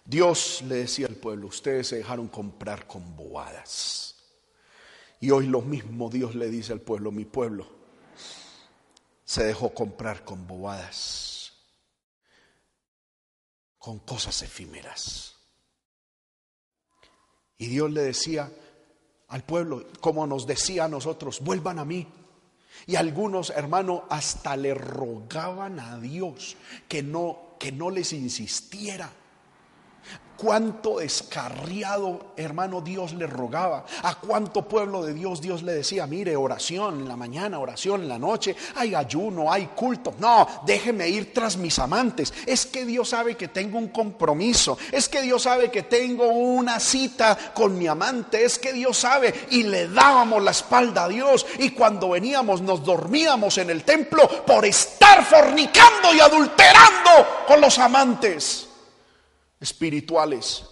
A: Dios le decía al pueblo, ustedes se dejaron comprar con boadas. Y hoy lo mismo Dios le dice al pueblo, mi pueblo, se dejó comprar con bobadas, con cosas efímeras. Y Dios le decía al pueblo, como nos decía a nosotros, vuelvan a mí. Y algunos hermanos hasta le rogaban a Dios que no, que no les insistiera cuánto descarriado hermano Dios le rogaba, a cuánto pueblo de Dios Dios le decía, mire, oración en la mañana, oración en la noche, hay ayuno, hay culto. No, déjeme ir tras mis amantes. Es que Dios sabe que tengo un compromiso, es que Dios sabe que tengo una cita con mi amante, es que Dios sabe y le dábamos la espalda a Dios. Y cuando veníamos nos dormíamos en el templo por estar fornicando y adulterando con los amantes espirituales.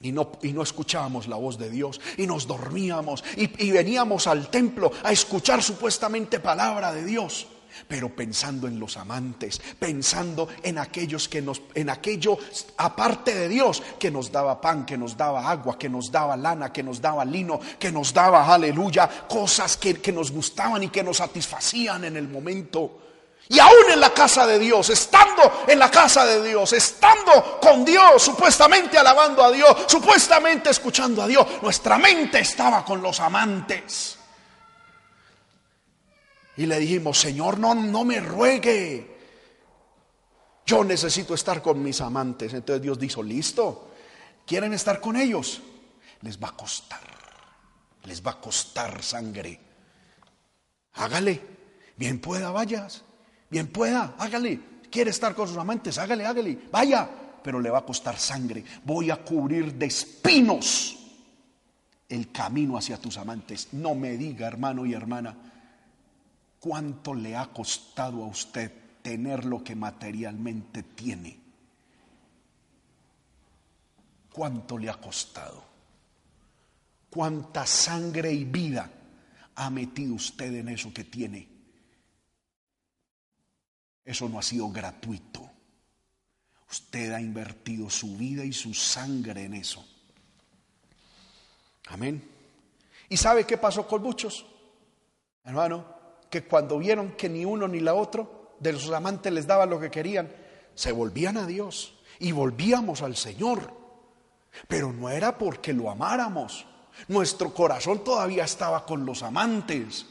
A: Y no, y no, escuchábamos la voz de Dios y nos dormíamos y, y, veníamos al templo a escuchar supuestamente palabra de Dios, pero pensando en los amantes, pensando en aquellos que nos, en aquello aparte de Dios que nos daba pan, que nos daba agua, que nos daba lana, que nos daba lino, que nos daba, aleluya, cosas que, que nos gustaban y que nos satisfacían en el momento. Y aún en la casa de Dios, estando en la casa de Dios, estando con Dios, supuestamente alabando a Dios, supuestamente escuchando a Dios, nuestra mente estaba con los amantes. Y le dijimos, Señor, no, no me ruegue. Yo necesito estar con mis amantes. Entonces Dios dijo, listo, ¿quieren estar con ellos? Les va a costar, les va a costar sangre. Hágale, bien pueda, vayas. Bien pueda, hágale. Quiere estar con sus amantes, hágale, hágale. Vaya, pero le va a costar sangre. Voy a cubrir de espinos el camino hacia tus amantes. No me diga, hermano y hermana, cuánto le ha costado a usted tener lo que materialmente tiene. ¿Cuánto le ha costado? ¿Cuánta sangre y vida ha metido usted en eso que tiene? Eso no ha sido gratuito. Usted ha invertido su vida y su sangre en eso. Amén. ¿Y sabe qué pasó con muchos? Hermano, que cuando vieron que ni uno ni la otro de sus amantes les daba lo que querían, se volvían a Dios y volvíamos al Señor. Pero no era porque lo amáramos. Nuestro corazón todavía estaba con los amantes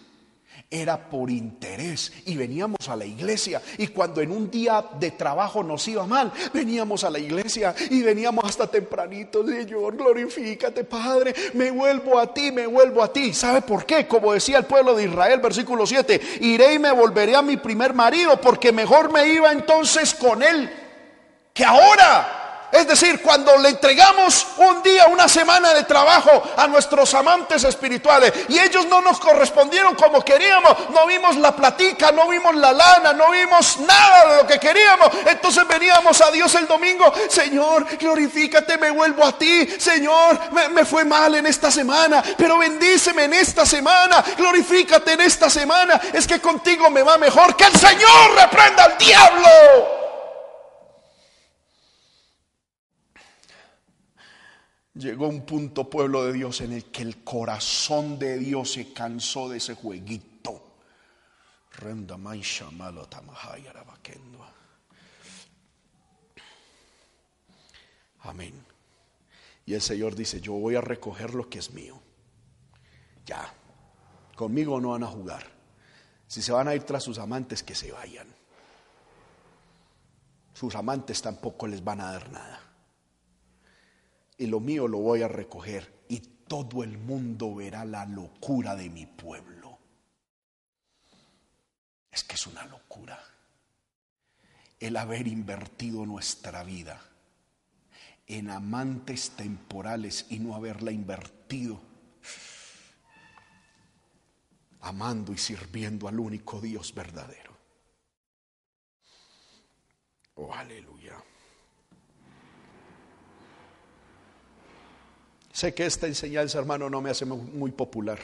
A: era por interés y veníamos a la iglesia y cuando en un día de trabajo nos iba mal, veníamos a la iglesia y veníamos hasta tempranito, Señor, glorifícate Padre, me vuelvo a ti, me vuelvo a ti. ¿Sabe por qué? Como decía el pueblo de Israel, versículo 7, iré y me volveré a mi primer marido porque mejor me iba entonces con él que ahora. Es decir, cuando le entregamos un día, una semana de trabajo a nuestros amantes espirituales y ellos no nos correspondieron como queríamos, no vimos la platica, no vimos la lana, no vimos nada de lo que queríamos, entonces veníamos a Dios el domingo, Señor, glorifícate, me vuelvo a ti, Señor, me, fue mal en esta semana, pero bendíceme en esta semana, glorifícate en esta semana, es que contigo me va mejor, que el Señor reprenda al diablo. Llegó un punto, pueblo de Dios, en el que el corazón de Dios se cansó de ese jueguito. Amén. Y el Señor dice, yo voy a recoger lo que es mío. Ya, conmigo no van a jugar. Si se van a ir tras sus amantes, que se vayan. Sus amantes tampoco les van a dar nada y lo mío lo voy a recoger y todo el mundo verá la locura de mi pueblo. Es que es una locura el haber invertido nuestra vida en amantes temporales y no haberla invertido amando y sirviendo al único Dios verdadero. Oh, aleluya. Sé que esta enseñanza, hermano, no me hace muy popular.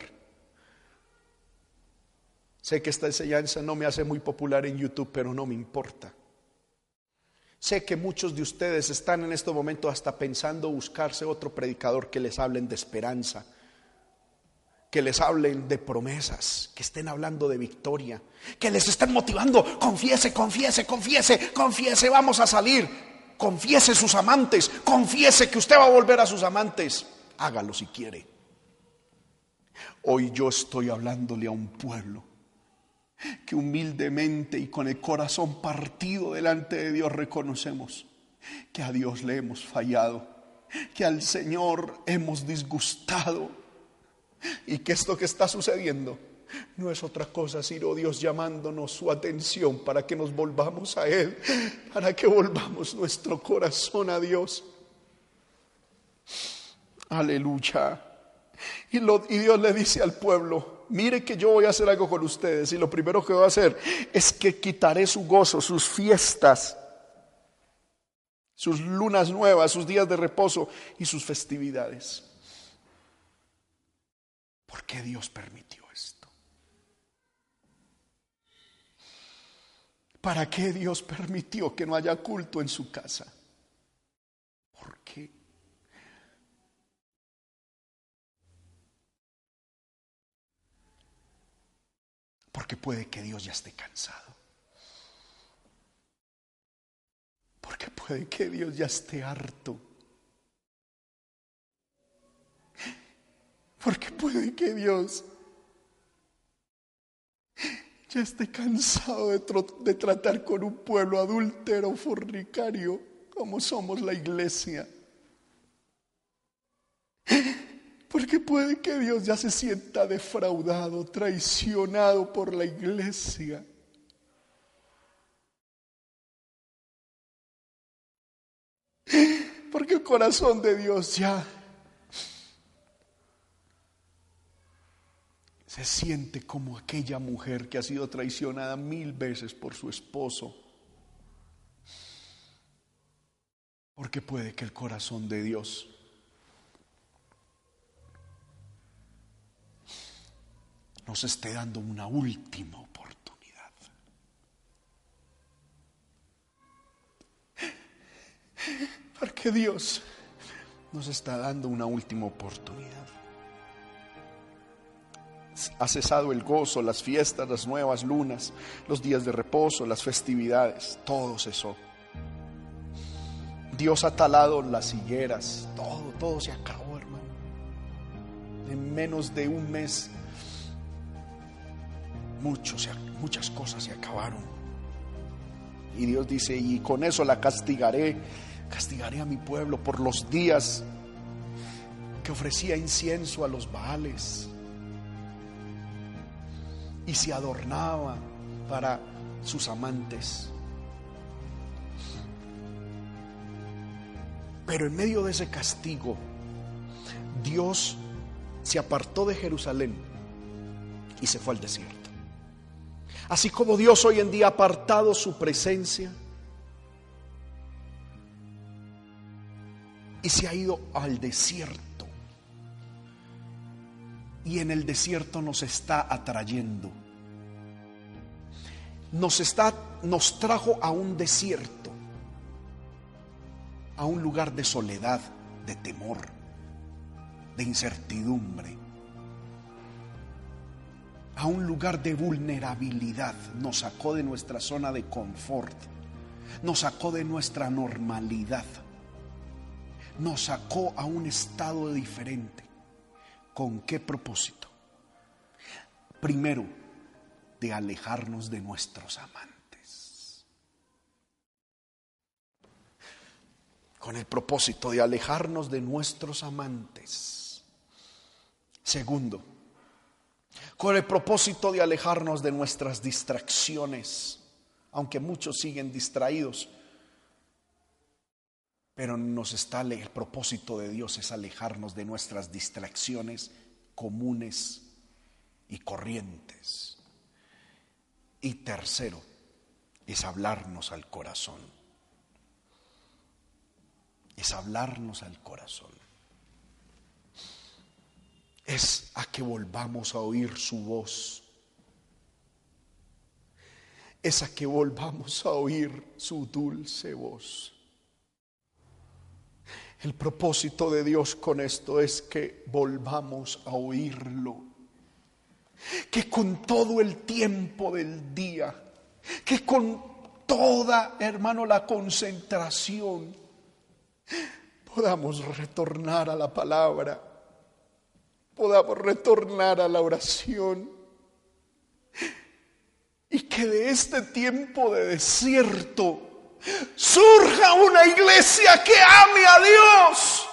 A: Sé que esta enseñanza no me hace muy popular en YouTube, pero no me importa. Sé que muchos de ustedes están en este momento hasta pensando buscarse otro predicador que les hablen de esperanza, que les hablen de promesas, que estén hablando de victoria, que les estén motivando, confiese, confiese, confiese, confiese, vamos a salir, confiese sus amantes, confiese que usted va a volver a sus amantes hágalo si quiere. Hoy yo estoy hablándole a un pueblo que humildemente y con el corazón partido delante de Dios reconocemos que a Dios le hemos fallado, que al Señor hemos disgustado y que esto que está sucediendo no es otra cosa sino Dios llamándonos su atención para que nos volvamos a Él, para que volvamos nuestro corazón a Dios. Aleluya. Y, Dios le dice al pueblo, mire que yo voy a hacer algo con ustedes y lo primero que voy a hacer es que quitaré su gozo, sus fiestas, sus lunas nuevas, sus días de reposo y sus festividades. ¿Por qué Dios permitió esto? ¿Para qué Dios permitió que no haya culto en su casa? ¿Por qué? Porque puede que Dios ya esté cansado. Porque puede que Dios ya esté harto. Porque puede que Dios ya esté cansado de, tratar con un pueblo adúltero, fornicario, como somos la iglesia. Porque puede que Dios ya se sienta defraudado, traicionado por la iglesia. Porque el corazón de Dios ya se siente como aquella mujer que ha sido traicionada mil veces por su esposo. Porque puede que el corazón de Dios nos esté dando una última oportunidad. Porque Dios nos está dando una última oportunidad. Ha cesado el gozo, las fiestas, las nuevas lunas, los días de reposo, las festividades, todo cesó. Dios ha talado las higueras, todo, todo se acabó, hermano. En menos de un mes, muchas cosas se acabaron. Y Dios dice, y con eso la castigaré, castigaré a mi pueblo por los días que ofrecía incienso a los baales y se adornaba para sus amantes. Pero en medio de ese castigo, Dios se apartó de Jerusalén y se fue al desierto. Así como Dios hoy en día ha apartado su presencia y se ha ido al desierto. Y en el desierto nos está atrayendo. Nos está nos trajo a un desierto a un lugar de soledad, de temor, de incertidumbre, a un lugar de vulnerabilidad. Nos sacó de nuestra zona de confort, nos sacó de nuestra normalidad, nos sacó a un estado diferente. ¿Con qué propósito? Primero, de alejarnos de nuestros amantes. con el propósito de alejarnos de nuestros amantes. Segundo, con el propósito de alejarnos de nuestras distracciones, aunque muchos siguen distraídos, pero nos está el propósito de Dios es alejarnos de nuestras distracciones comunes y corrientes. Y tercero, es hablarnos al corazón es hablarnos al corazón. Es a que volvamos a oír su voz. Es a que volvamos a oír su dulce voz. El propósito de Dios con esto es que volvamos a oírlo. Que con todo el tiempo del día, que con toda, hermano, la concentración, podamos retornar a la palabra, podamos retornar a la oración y que de este tiempo de desierto surja una iglesia que ame a Dios.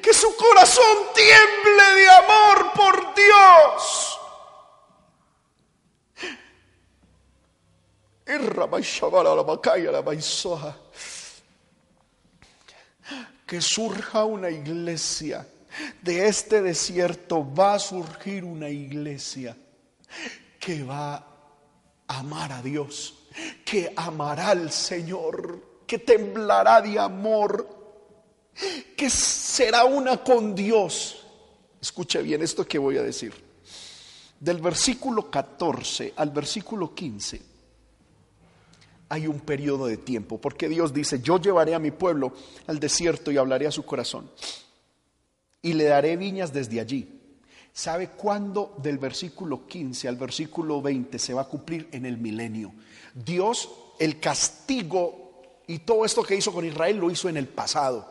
A: Que su corazón tiemble de amor por Dios. Que surja una iglesia. De este desierto va a surgir una iglesia que va a amar a Dios, que amará al Señor, que temblará de amor, que será una con Dios. Escuche bien esto que voy a decir. Del versículo 14 al versículo 15 hay un periodo de tiempo, porque Dios dice, yo llevaré a mi pueblo al desierto y hablaré a su corazón, y le daré viñas desde allí. ¿Sabe cuándo del versículo 15 al versículo 20 se va a cumplir en el milenio? Dios, el castigo y todo esto que hizo con Israel lo hizo en el pasado.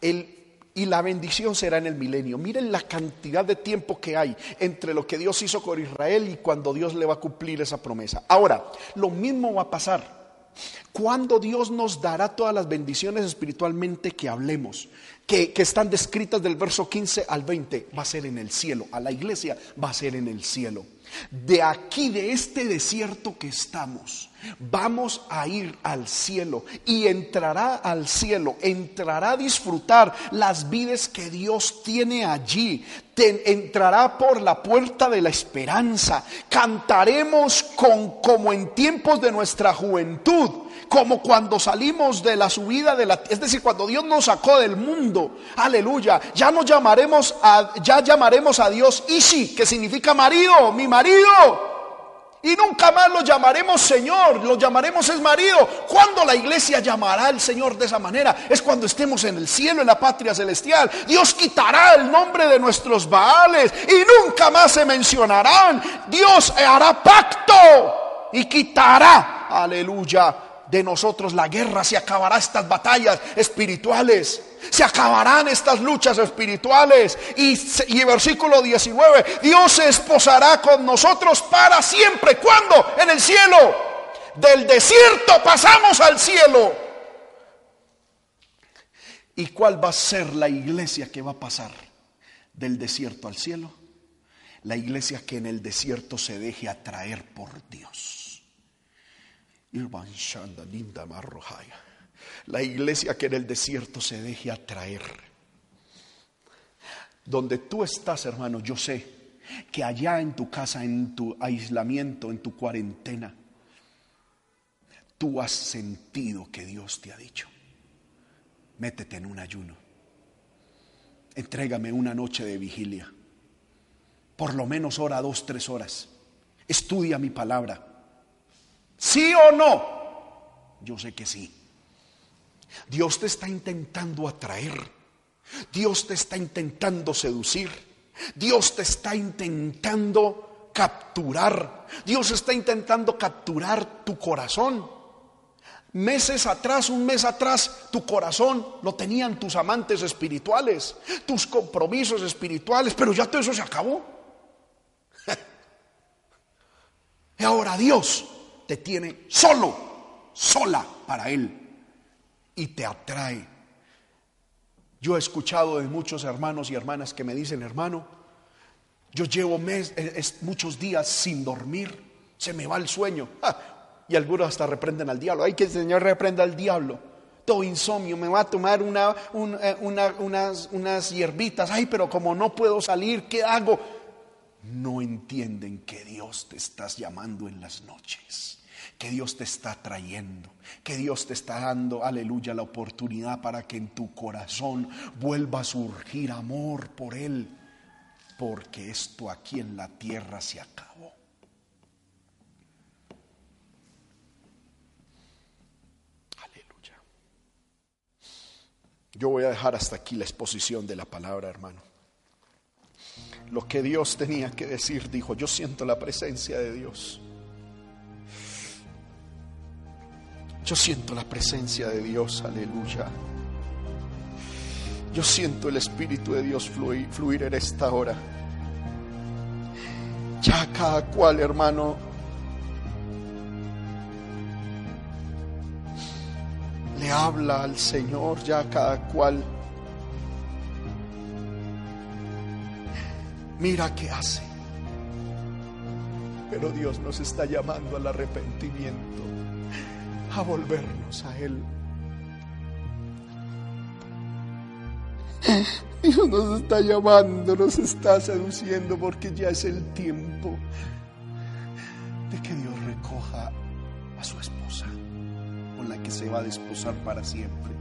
A: El, y la bendición será en el milenio. Miren la cantidad de tiempo que hay entre lo que Dios hizo con Israel y cuando Dios le va a cumplir esa promesa. Ahora, lo mismo va a pasar cuando Dios nos dará todas las bendiciones espiritualmente que hablemos, que, que, están descritas del verso 15 al 20, va a ser en el cielo, a la iglesia va a ser en el cielo. De aquí, de este desierto que estamos, vamos a ir al cielo y entrará al cielo, entrará a disfrutar las vidas que Dios tiene allí. entrará por la puerta de la esperanza. Cantaremos con, como en tiempos de nuestra juventud como cuando salimos de la subida de la, es decir, cuando Dios nos sacó del mundo, aleluya, ya nos llamaremos a, ya llamaremos a Dios Ishi, que significa marido, mi marido. Y nunca más lo llamaremos Señor, lo llamaremos es marido. Cuando la iglesia llamará al Señor de esa manera, es cuando estemos en el cielo, en la patria celestial. Dios quitará el nombre de nuestros Baales y nunca más se mencionarán. Dios hará pacto y quitará, aleluya, de nosotros la guerra, se acabará estas batallas espirituales, se acabarán estas luchas espirituales. Y, y versículo 19, Dios se esposará con nosotros para siempre. ¿Cuándo? En el cielo. Del desierto pasamos al cielo. ¿Y cuál va a ser la iglesia que va a pasar del desierto al cielo? La iglesia que en el desierto se deje atraer por Dios. La iglesia que en el desierto se deje atraer. Donde tú estás, hermano, yo sé que allá en tu casa, en tu aislamiento, en tu cuarentena, tú has sentido que Dios te ha dicho, métete en un ayuno, entrégame una noche de vigilia por lo menos ora dos, tres horas. Estudia mi palabra. ¿Sí o no? Yo sé que sí. Dios te está intentando atraer. Dios te está intentando seducir. Dios te está intentando capturar. Dios está intentando capturar tu corazón. Meses atrás, un mes atrás, tu corazón lo tenían tus amantes espirituales, tus compromisos espirituales, pero ya todo eso se acabó. Y ahora Dios te tiene solo, sola para Él y te atrae. Yo he escuchado de muchos hermanos y hermanas que me dicen, hermano, yo llevo mes, eh, muchos días sin dormir, se me va el sueño. y algunos hasta reprenden al diablo. Ay, que el Señor reprenda al diablo. Todo insomnio, me va a tomar una, eh, unas, unas hierbitas. Ay, pero como no puedo salir, ¿qué hago? no entienden que Dios te estás llamando en las noches, que Dios te está trayendo, que Dios te está dando, aleluya, la oportunidad para que en tu corazón vuelva a surgir amor por Él, porque esto aquí en la tierra se acabó. Aleluya. Yo voy a dejar hasta aquí la exposición de la palabra, hermano lo que Dios tenía que decir, dijo, yo siento la presencia de Dios. Yo siento la presencia de Dios, aleluya. Yo siento el Espíritu de Dios fluir, en esta hora. Ya cada cual, hermano, le habla al Señor, ya cada cual mira qué hace. Pero Dios nos está llamando al arrepentimiento, a volvernos a Él. Dios nos está llamando, nos está seduciendo porque ya es el tiempo de que Dios recoja a su esposa, con la que se va a desposar para siempre.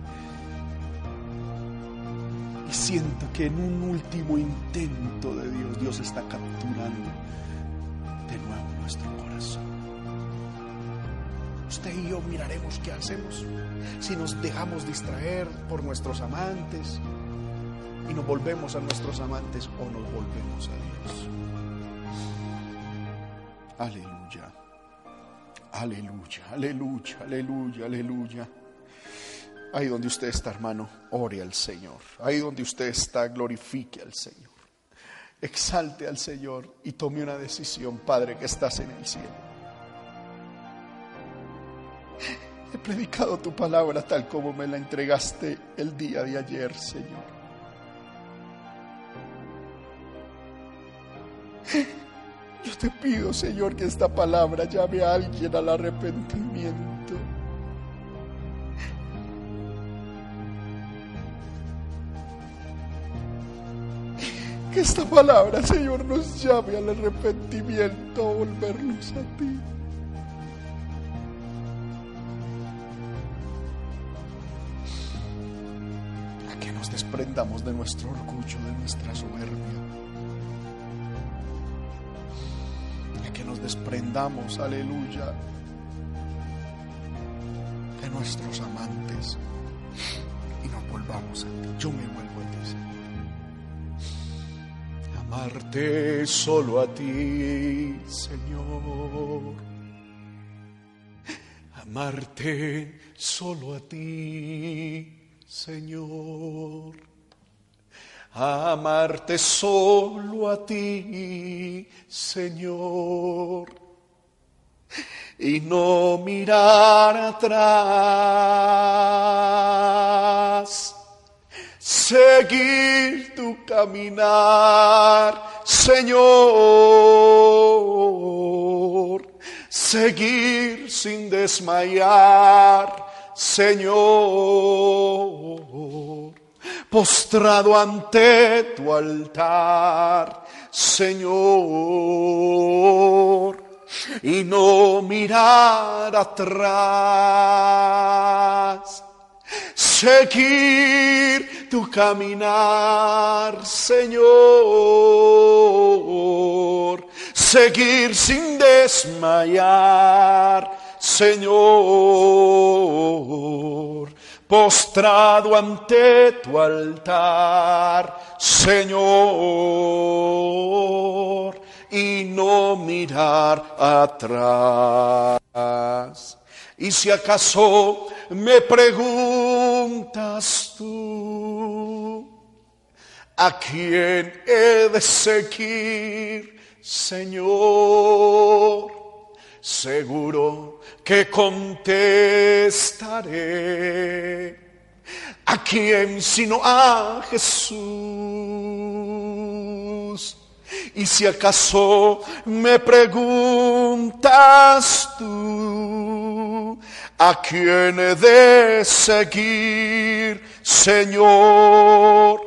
A: Y siento que en un último intento de Dios, Dios está capturando de nuevo nuestro corazón. Usted y yo miraremos qué hacemos si nos dejamos distraer por nuestros amantes y nos volvemos a nuestros amantes o nos volvemos a Dios. Aleluya. Aleluya, aleluya, aleluya, aleluya. Ahí donde usted está, hermano, ore al Señor. Ahí donde usted está, glorifique al Señor. Exalte al Señor y tome una decisión, Padre, que estás en el cielo. He predicado tu palabra tal como me la entregaste el día de ayer, Señor. Yo te pido, Señor, que esta palabra llame a alguien al arrepentimiento. Que esta palabra, Señor, nos llame al arrepentimiento, a volvernos a ti. Desprendamos de nuestro orgullo, de nuestra soberbia. A que nos desprendamos, aleluya, de nuestros amantes y nos volvamos a ti. Yo me vuelvo a ti, Señor amarte solo a ti, Señor. amarte solo a ti, Señor. Amarte solo a ti, Señor. Y no mirar atrás. Seguir tu caminar, Señor seguir sin desmayar, Señor, postrado ante tu altar, Señor, y no mirar atrás. Seguir tu caminar, Señor seguir sin desmayar, Señor, postrado ante tu altar, Señor, y no mirar atrás. Y si acaso me preguntas tú, ¿a quién he de seguir? Señor, seguro que contestaré. ¿A quién sino a Jesús? Y si acaso me preguntas tú, ¿a quién he de seguir, Señor?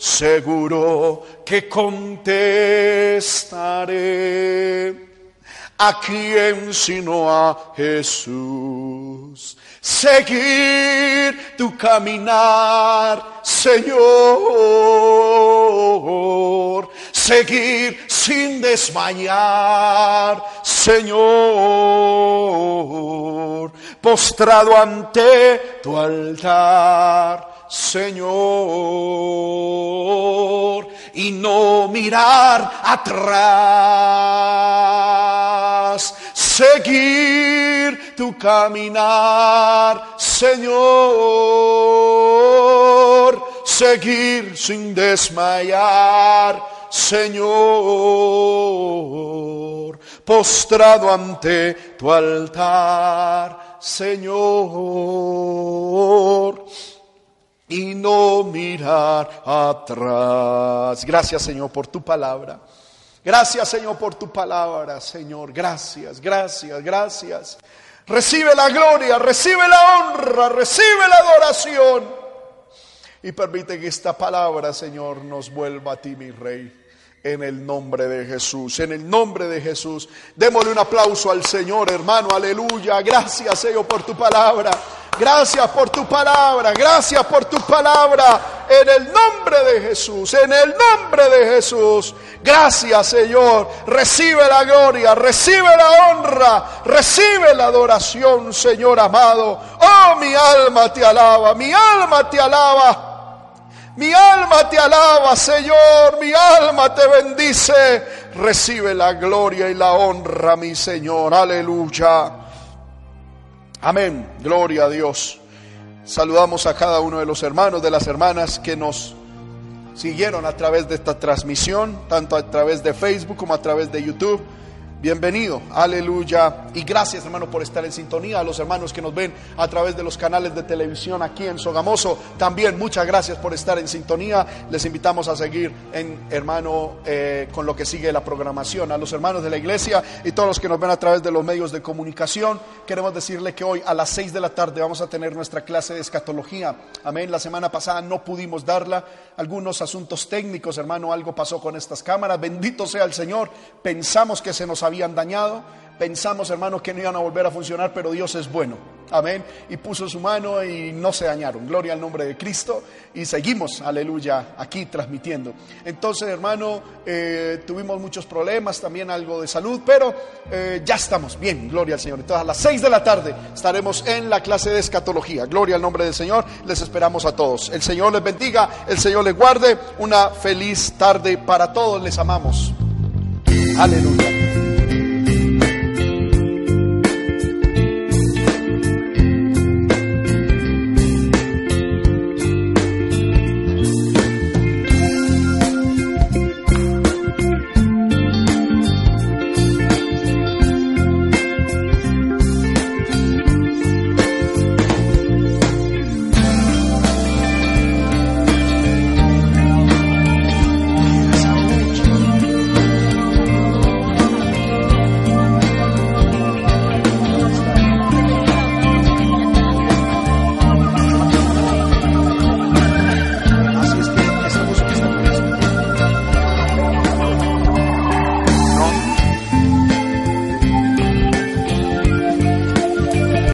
A: seguro que contestaré. ¿A quién sino a Jesús? Seguir tu caminar, Señor. Seguir sin desmayar, Señor. Postrado ante tu altar Señor, y no mirar atrás, seguir tu caminar, Señor, seguir sin desmayar, Señor, postrado ante tu altar, Señor y no mirar atrás. Gracias Señor por tu palabra. Gracias Señor por tu palabra, Señor. Gracias, gracias, gracias. Recibe la gloria, recibe la honra, recibe la adoración. Y permite que esta palabra, Señor, nos vuelva a ti, mi Rey. En el nombre de Jesús, en el nombre de Jesús. Démosle un aplauso al Señor, hermano. Aleluya. Gracias, Señor, por tu palabra. Gracias por tu palabra, gracias por tu palabra. En el nombre de Jesús, en el nombre de Jesús. Gracias Señor. Recibe la gloria, recibe la honra, recibe la adoración Señor amado. Oh, mi alma te alaba, mi alma te alaba. Mi alma te alaba, Señor, mi alma te bendice. Recibe la gloria y la honra, mi Señor. Aleluya. Amén. Gloria a Dios. Saludamos a cada uno de los hermanos, de las hermanas que nos siguieron a través de esta transmisión, tanto a través de Facebook como a través de YouTube. Bienvenido, aleluya. Y gracias hermano por estar en sintonía. A los hermanos que nos ven a través de los canales de televisión aquí en Sogamoso, también muchas gracias por estar en sintonía. Les invitamos a seguir en hermano eh, con lo que sigue la programación. A los hermanos de la iglesia y todos los que nos ven a través de los medios de comunicación, queremos decirle que hoy a las seis de la tarde vamos a tener nuestra clase de escatología. Amén. La semana pasada no pudimos darla. Algunos asuntos técnicos, hermano, algo pasó con estas cámaras. Bendito sea el Señor. Pensamos que se nos habían dañado. Pensamos, hermanos, que no iban a volver a funcionar, pero Dios es bueno. Amén. Y puso su mano y no se dañaron. Gloria al nombre de Cristo. Y seguimos, aleluya, aquí transmitiendo. Entonces, hermano, eh, tuvimos muchos problemas, también algo de salud, pero eh, ya estamos bien. Gloria al Señor. Entonces, a las seis de la tarde estaremos en la clase de escatología. Gloria al nombre del Señor. Les esperamos a todos. El Señor les bendiga, el Señor les guarde. Una feliz tarde para todos. Les amamos. Aleluya.